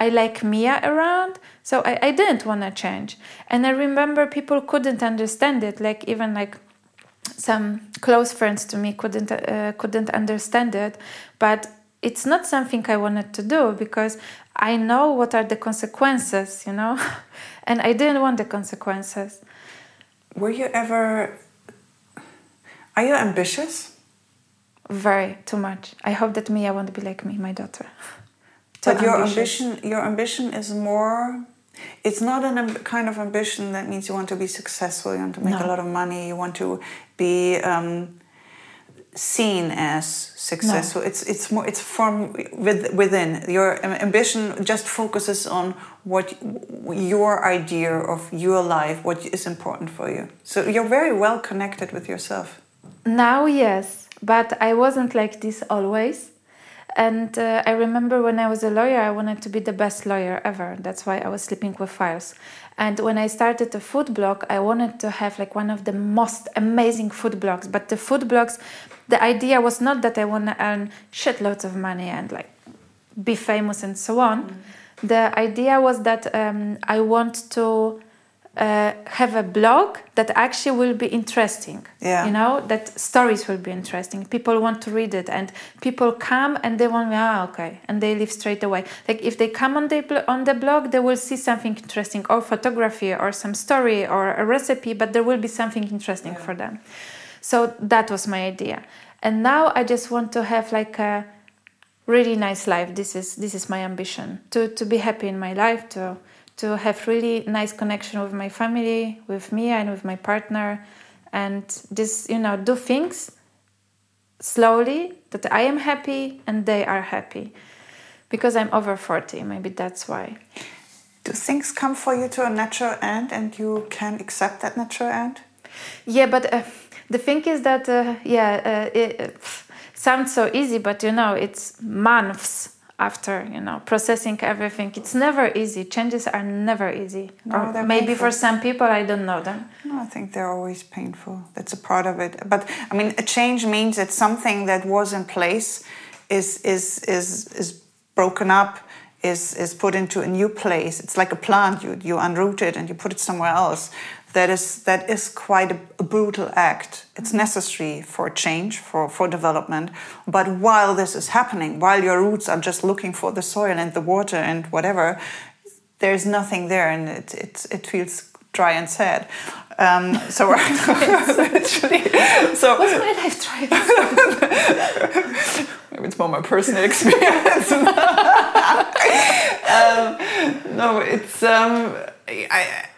I like Mia around, so I, I didn't want to change. And I remember people couldn't understand it, like even like some close friends to me couldn't uh, couldn't understand it. But it's not something I wanted to do because I know what are the consequences, you know, and I didn't want the consequences. Were you ever? Are you ambitious? Very too much. I hope that Mia won't be like me, my daughter. but your ambition your ambition is more it's not a kind of ambition that means you want to be successful you want to make no. a lot of money you want to be um, seen as successful. No. it's it's more it's from with, within. Your ambition just focuses on what your idea of your life what is important for you. So you're very well connected with yourself. Now yes but i wasn't like this always and uh, I remember when I was a lawyer, I wanted to be the best lawyer ever. That's why I was sleeping with files. And when I started the food blog, I wanted to have like one of the most amazing food blogs. But the food blogs, the idea was not that I want to earn shitloads of money and like be famous and so on. Mm. The idea was that um, I want to uh, have a blog that actually will be interesting. Yeah. You know, that stories will be interesting. People want to read it, and people come and they want, ah, okay, and they leave straight away. Like if they come on the on the blog, they will see something interesting, or photography, or some story, or a recipe, but there will be something interesting yeah. for them. So that was my idea, and now I just want to have like a really nice life. This is this is my ambition to to be happy in my life to to have really nice connection with my family, with me and with my partner, and just you know do things slowly that I am happy and they are happy. Because I'm over 40 maybe that's why. Do things come for you to a natural end and you can accept that natural end? Yeah but uh, the thing is that uh, yeah uh, it, it sounds so easy but you know it's months after you know processing everything. It's never easy. Changes are never easy. No, or maybe painful. for some people i don't know them. No i think they're always painful. That's a part of it. But i mean a change means that something that was in place is is is is broken up is is put into a new place. It's like a plant. You you unroot it and you put it somewhere else that is that is quite a, a, brutal act. It's necessary for change, for, for development. But while this is happening, while your roots are just looking for the soil and the water and whatever, there's nothing there, and it it, it feels dry and sad. Um, so literally, so what's my life dry? Maybe it's more my personal experience. um, no, it's um, I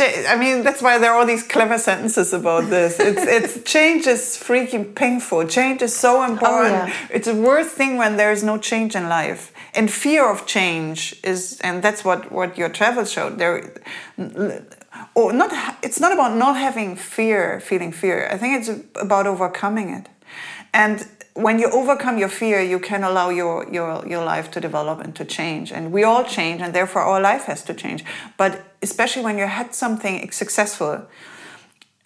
I mean, that's why there are all these clever sentences about this. It's, it's change is freaking painful. Change is so oh, important. Oh, yeah. It's a worst thing when there is no change in life. And fear of change is, and that's what what your travel showed. There, or not. It's not about not having fear, feeling fear. I think it's about overcoming it. And when you overcome your fear, you can allow your, your, your life to develop and to change. And we all change, and therefore our life has to change. But especially when you had something successful,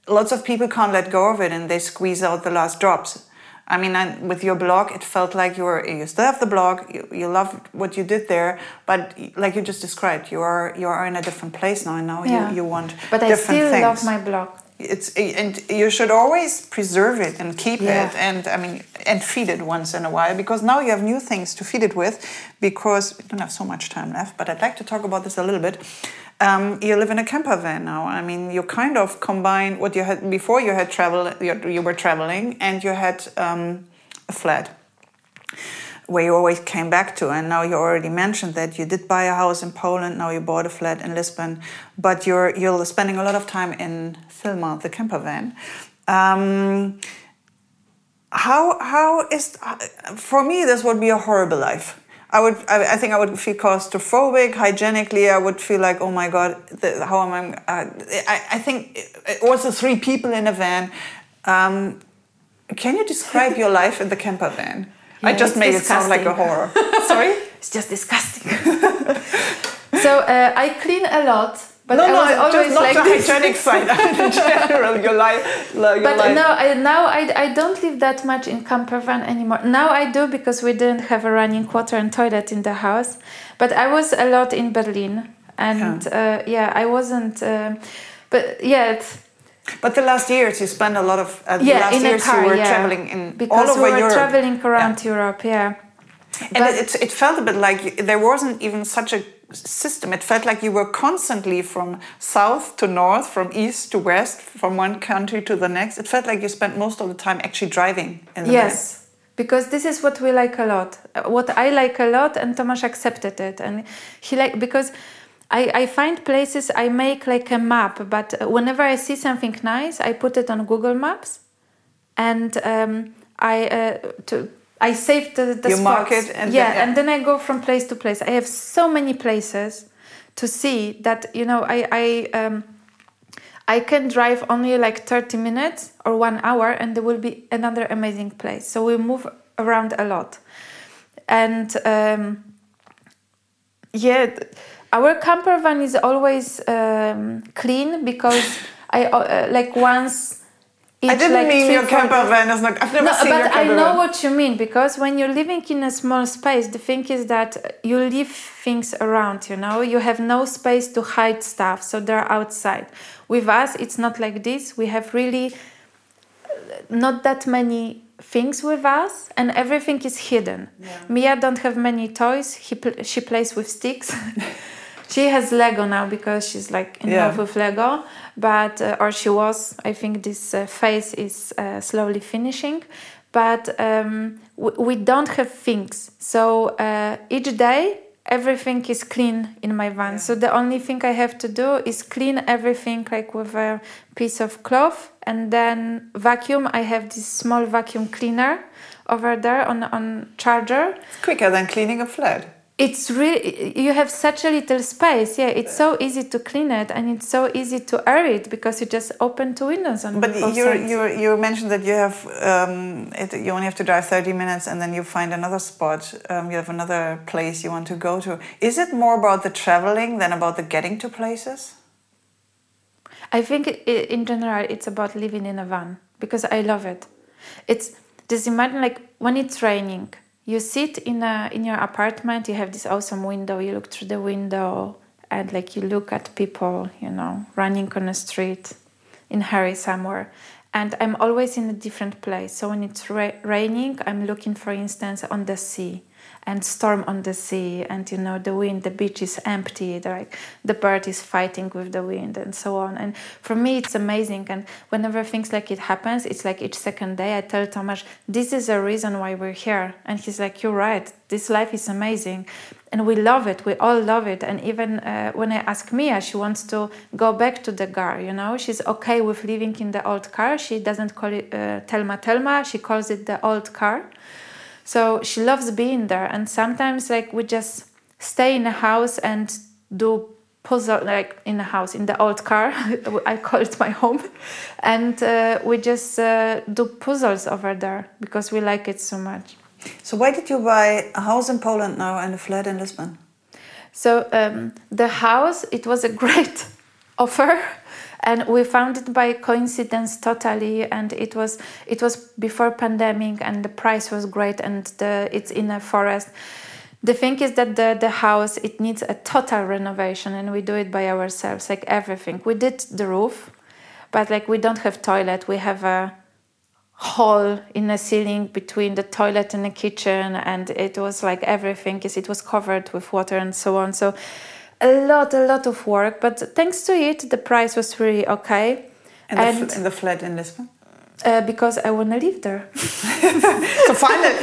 lots of people can't let go of it and they squeeze out the last drops. I mean, I, with your blog, it felt like you were you still have the blog, you, you love what you did there, but like you just described, you are you are in a different place now, and now yeah. you, you want but I still things. love my blog it's and you should always preserve it and keep yeah. it and i mean and feed it once in a while because now you have new things to feed it with because we don't have so much time left but i'd like to talk about this a little bit. Um, you live in a camper van now. I mean you kind of combine what you had before you had travel you, you were traveling and you had um, a flat where you always came back to. And now you already mentioned that you did buy a house in Poland. Now you bought a flat in Lisbon, but you're you're spending a lot of time in Thelma, the camper van. Um, how how is for me this would be a horrible life. I would I, I think I would feel claustrophobic. Hygienically, I would feel like oh my god, the, how am I? Uh, I I think also three people in a van. Um, can you describe your life in the camper van? Yeah, I just made disgusting. it sound like a horror. Sorry, it's just disgusting. so uh, I clean a lot but no, no, just not like the hygienic side. in general, your life. Your but life. no, I, now I, I don't live that much in camper van anymore. Now I do because we didn't have a running water and toilet in the house. But I was a lot in Berlin, and yeah, uh, yeah I wasn't. Uh, but yeah. But the last years you spent a lot of. Uh, yeah, last years car, you were yeah. traveling in because all over we were Europe. traveling around yeah. Europe. Yeah. And but, it, it felt a bit like there wasn't even such a system. It felt like you were constantly from south to north, from east to west, from one country to the next. It felt like you spent most of the time actually driving in the Yes. Because this is what we like a lot. What I like a lot, and Tomasz accepted it, and he like because I, I find places I make like a map, but whenever I see something nice, I put it on Google Maps, and um, I uh, to I save the, the you spots. and yeah, then, yeah, and then I go from place to place. I have so many places to see that you know I I um, I can drive only like 30 minutes or one hour and there will be another amazing place. So we move around a lot. And um, yeah, our camper van is always um, clean because I uh, like once I didn't like mean your camper van is not. I've never no, seen but your camper I know van. what you mean because when you're living in a small space, the thing is that you leave things around. You know, you have no space to hide stuff, so they're outside. With us, it's not like this. We have really not that many things with us, and everything is hidden. Yeah. Mia don't have many toys. He pl- she plays with sticks. she has Lego now because she's like in yeah. love with Lego but uh, or she was. I think this uh, phase is uh, slowly finishing, but um, we don't have things. So uh, each day everything is clean in my van. Yeah. So the only thing I have to do is clean everything like with a piece of cloth and then vacuum. I have this small vacuum cleaner over there on on charger. It's quicker than cleaning a flat it's really you have such a little space. Yeah it's so easy to clean it and it's so easy to air it because you just open two windows on but you you you mentioned that you have um, it, you only have to drive 30 minutes and then you find another spot um, you have another place you want to go to. Is it more about the traveling than about the getting to places? I think it, in general it's about living in a van because i love it. It's just imagine like when it's raining you sit in a in your apartment you have this awesome window you look through the window and like you look at people you know running on a street in hurry somewhere. And i'm always in a different place. So when it's ra- raining i'm looking for instance on the sea and storm on the sea and you know the wind the beach is empty like the bird is fighting with the wind and so on. And for me it's amazing and whenever things like it happens it's like each second day i tell Tomasz this is a reason why we're here. And he's like you're right. This life is amazing and we love it. We all love it. And even uh, when i ask mia she wants to go back to the car you know? She's okay with living in the old car. She doesn't call it uh, Thelma Thelma. She calls it the old car so she loves being there, and sometimes like we just stay in a house and do puzzle like in a house in the old car. I call it my home, and uh, we just uh, do puzzles over there because we like it so much. So why did you buy a house in Poland now and a flat in Lisbon? So um, the house it was a great offer and we found it by coincidence totally and it was it was before pandemic and the price was great and the, it's in a forest. The thing is that the, the house it needs a total renovation and we do it by ourselves like everything. We did the roof but like we don't have toilet. We have a hole in the ceiling between the toilet and the kitchen and it was like everything is it was covered with water and so on. So a lot, a lot of work. But thanks to it, the price was really okay. And, and the, fl- the flat in Lisbon? Uh, because I want to live there. so finally,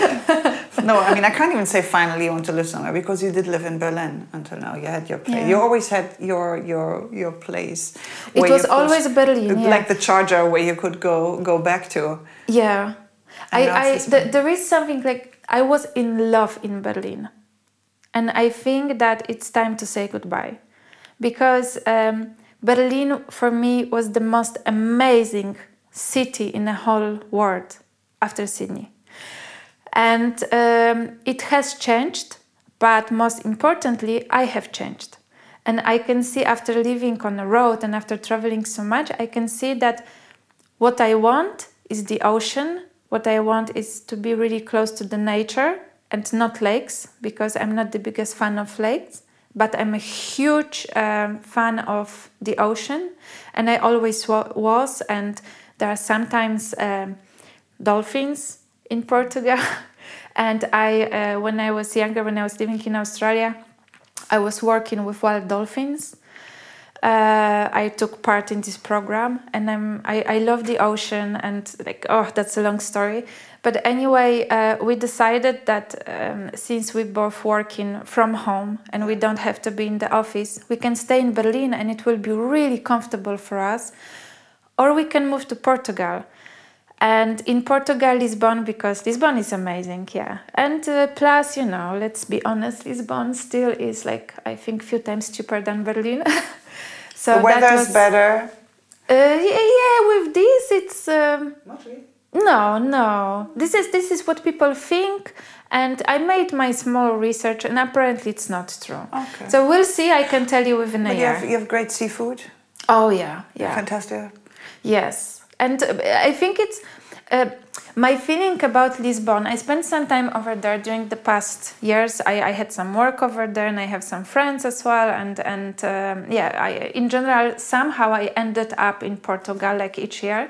no, I mean I can't even say finally you want to live somewhere because you did live in Berlin until now. You had your place. Yeah. You always had your your your place. It was you could- always Berlin, yeah. like the charger where you could go go back to. Yeah, And I, I th- there is something like I was in love in Berlin, and I think that it's time to say goodbye, because um, Berlin for me was the most amazing city in the whole world after Sydney, and um, it has changed, but most importantly, I have changed. And I can see after living on the road and after traveling so much, I can see that what I want is the ocean. What I want is to be really close to the nature and not lakes, because I'm not the biggest fan of lakes. But I'm a huge um, fan of the ocean, and I always wa- was. And there are sometimes um, dolphins in Portugal. and I, uh, when I was younger, when I was living in Australia, I was working with wild dolphins. Uh, I took part in this program, and I'm I, I love the ocean and like oh that's a long story, but anyway uh, we decided that um, since we both working from home and we don't have to be in the office, we can stay in Berlin and it will be really comfortable for us, or we can move to Portugal. And in Portugal, Lisbon, because Lisbon is amazing, yeah. And uh, plus, you know, let's be honest, Lisbon still is like I think few times cheaper than Berlin. so the was, better. Uh, yeah, yeah, with this, it's um, Not really. No, no. This is this is what people think, and I made my small research, and apparently it's not true. Okay. So we'll see. I can tell you within a But you year. have, you have great seafood. oh yeah, yeah. Fantastic. Yes, and uh, I think it's uh, my feeling about Lisbon. I spent some time over there during the past years. I, I had some work over there, and I have some friends as well. And and um, yeah, I, in general, somehow I ended up in Portugal like each year.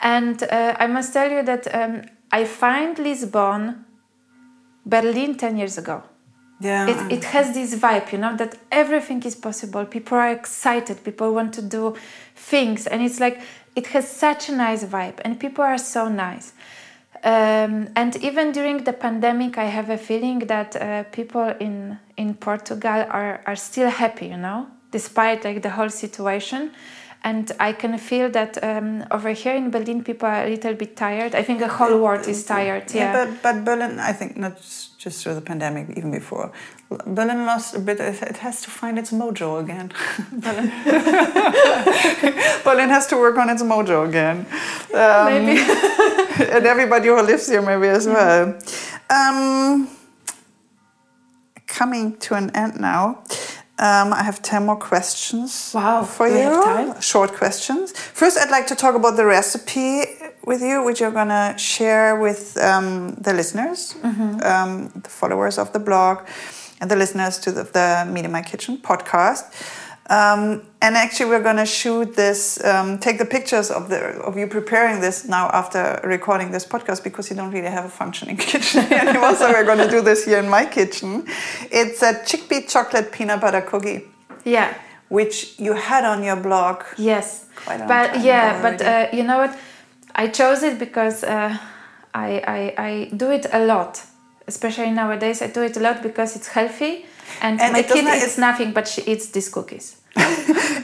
And uh, I must tell you that um, I find Lisbon, Berlin ten years ago. Yeah. it, it has this vibe you know that everything is possible. People are excited. People want to do things. And it's like it has such a nice vibe. And people are so nice. Um, and even during the pandemic i have a feeling that uh, people in in portugal are, are still happy you know despite like the whole situation and I can feel that um, over here in Berlin, people are a little bit tired. I think the whole world is tired. Yeah, but but Berlin, I think not just through the pandemic, even before, Berlin lost a bit. It it has to find its mojo again. Berlin, Berlin has to work on its mojo again. Um, maybe. and everybody who lives here maybe as well. Um, coming to an end now. Um, I have 10 more questions Wow, for you. have time? Short questions. First, I'd like to talk about the recipe with you, which you're going to share with um, the listeners, Mm-hmm. um, the followers of the blog, and the listeners to the, the Meet in My Kitchen podcast. Um, and actually, we're going to shoot this, um, take the pictures of the of you preparing this now after recording this podcast because you don't really have a functioning kitchen anymore. so we're going to do this here in my kitchen. It's a chickpea chocolate peanut butter cookie, yeah. which you had on your blog. Yes, Quite a but yeah, but uh, you know what? I chose it because uh, I, I I do it a lot, especially nowadays. I do it a lot because it's healthy, and, And my kid not- eats nothing, but she eats these cookies.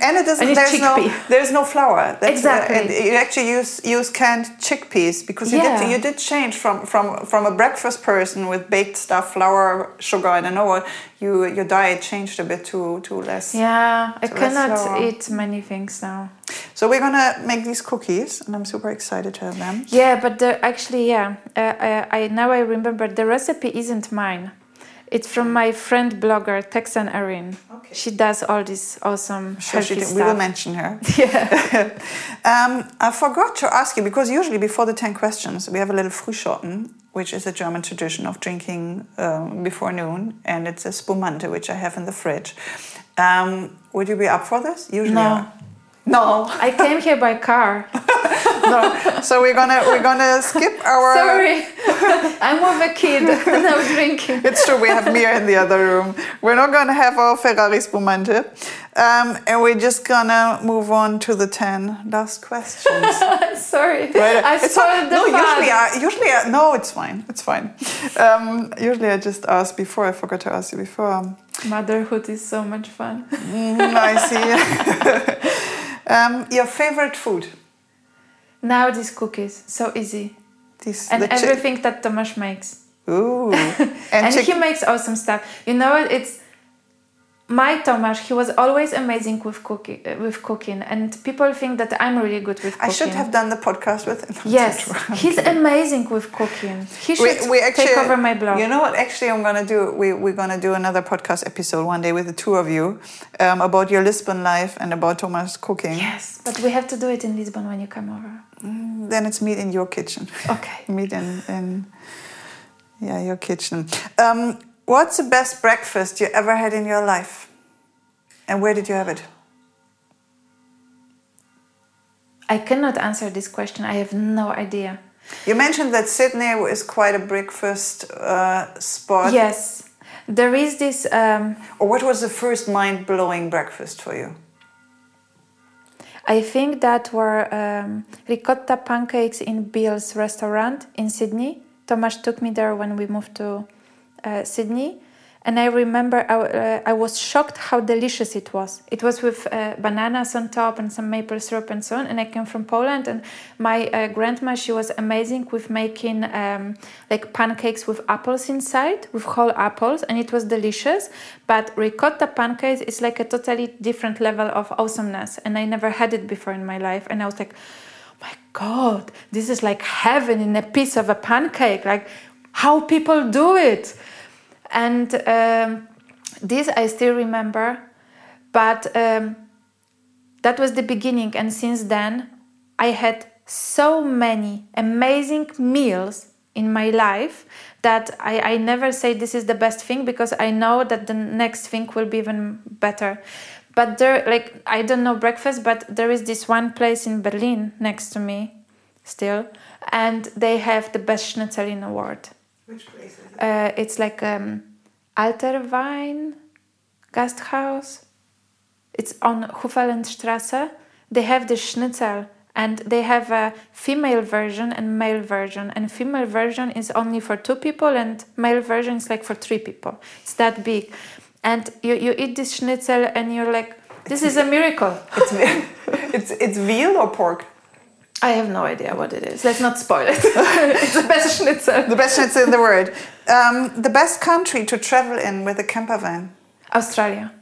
And it doesn't. And there's no. chickpea. There's no flour. That's, Exactly. and you actually use use canned chickpeas because you Yeah. did you did change from from from a breakfast person with baked stuff, flour, sugar, I don't know what. You your diet changed a bit to to less. Yeah, I So cannot slower. eat many things now. So we're gonna make these cookies, and I'm super excited to have them. Yeah, but the, actually, yeah, uh, I, I now I remember the recipe isn't mine. It's from my friend blogger Texan Erin. Okay. She does all this awesome Sure, she healthy did. stuff. we will mention her. Yeah. Um, I forgot to ask you because usually before the 10 questions, we have a little Frühschoppen, which is a German tradition of drinking um, before noon, and it's a spumante, which I have in the fridge. Um, would you be up for this? Usually, No. I- no, I came here by car. no. So we're gonna we're gonna skip our. Sorry, I'm with a kid. no drinking. It's true. We have Mia in the other room. We're not gonna have our Ferrari spumante. Um, and we're just gonna move on to the 10 last questions. Sorry, Right. I It's spoiled not- the no, fun. usually I usually I, no, it's fine. It's fine. Um, usually I just ask before. I forgot to ask you before. Motherhood is so much fun. mm, I see. Um, your favorite food? Now these cookies, so easy, These and everything that Tomasz makes. Ooh, and, and he makes awesome stuff. You know? It's my Tomasz. He was always amazing with cooking. With cooking, and people think that I'm really good with cooking. I should have done the podcast with him. Yes, he's amazing with cooking. He should We, we actually take over my blog. You know what? Actually, I'm gonna do. We we're gonna do another podcast episode one day with the two of you um, about your Lisbon life and about Tomasz cooking. yes, but we have to do it in Lisbon when you come over. Then it's meet in your kitchen. Okay. meet in, in yeah your kitchen. Um, what's the best breakfast you ever had in your life, and where did you have it? I cannot answer this question. I have no idea. You mentioned that Sydney is quite a breakfast uh, spot. Yes, there is this. Um, Or what was the first mind-blowing breakfast for you? I think that were um, ricotta pancakes in Bill's restaurant in Sydney. Tomasz took me there when we moved to uh, Sydney. And I remember I, uh, I was shocked how delicious it was. It was with uh, bananas on top and some maple syrup and so on. And I came from Poland, and my uh, grandma she was amazing with making um, like pancakes with apples inside, with whole apples, and it was delicious. But ricotta pancakes is like a totally different level of awesomeness, and I never had it before in my life. And I was like, my God, this is like heaven in a piece of a pancake. Like how people do it and um, this I still remember, but um, that was the beginning, and since then I had so many amazing meals in my life that I, I never say this is the best thing because I know that the next thing will be even better. But there, like I don't know breakfast, but there is this one place in Berlin next to me, still, and they have the best schnitzel in the world. Which place is it? Uh, it's like um, Alt-Wien Gasthaus. It's on Hufelandstrasse. They have the schnitzel and they have a female version and male version. And female version is only for two people and male version is like for three people. It's that big. And you, you eat this schnitzel and you're like, this is a miracle. It's it's it's veal or pork. I have no idea what it is. Let's not spoil it. it's the best schnitzel. The best schnitzel in the world. Um, the best country to travel in with a camper van. Australia.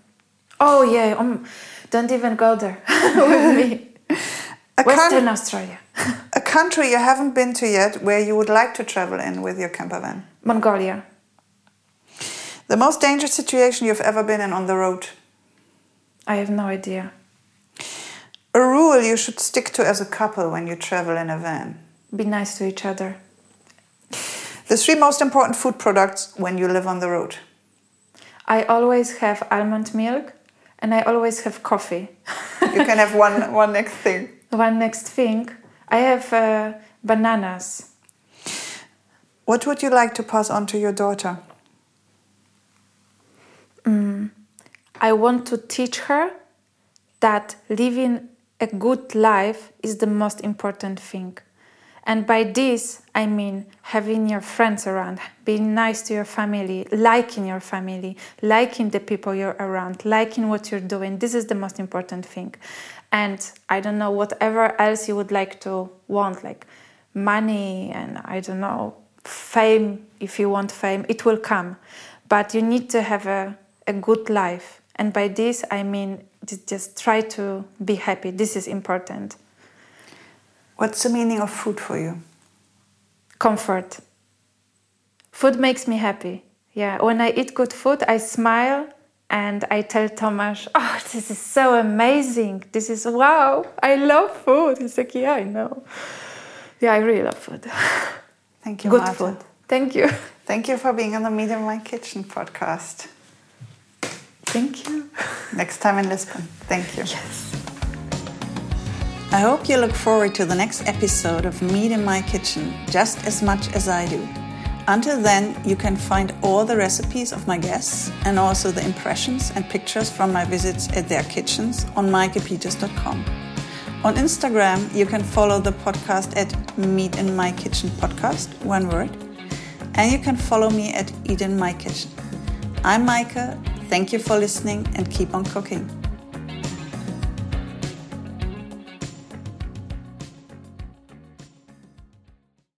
Oh yeah, um, don't even go there with me. A, Western Australia, a country you haven't been to yet where you would like to travel in with your camper van. Mongolia. The most dangerous situation you've ever been in on the road. I have no idea. A rule you should stick to as a couple when you travel in a van. Be nice to each other. The three most important food products when you live on the road. I always have almond milk, and I always have coffee. You can have one one next thing. One next thing, I have uh, bananas. What would you like to pass on to your daughter? I want to teach her that living a good life is the most important thing. And by this, I mean having your friends around, being nice to your family, liking your family, liking the people you're around, liking what you're doing. This is the most important thing. And I don't know, whatever else you would like to want, like money and I don't know, fame, if you want fame, it will come. But you need to have a, a good life. And by this, I mean just, just try to be happy. This is important. What's the meaning of food for you? Comfort. Food makes me happy. Yeah, when I eat good food, I smile and I tell Tomasz, oh, this is so amazing. This is wow. I love food. He's like, yeah, I know. Yeah, I really love food. Thank you, Good Marta. food. Thank you. Thank you for being on the Meet in My Kitchen podcast. Thank you. Next time in Lisbon. Thank you. Yes. I hope you look forward to the next episode of Meet in My Kitchen just as much as I do. Until then, you can find all the recipes of my guests and also the impressions and pictures from my visits at their kitchens on meikepeters.com. On Instagram, you can follow the podcast at Meet in My Kitchen Podcast, one word, and you can follow me at Eat in My Kitchen. I'm Meike. Thank you for listening and keep on cooking.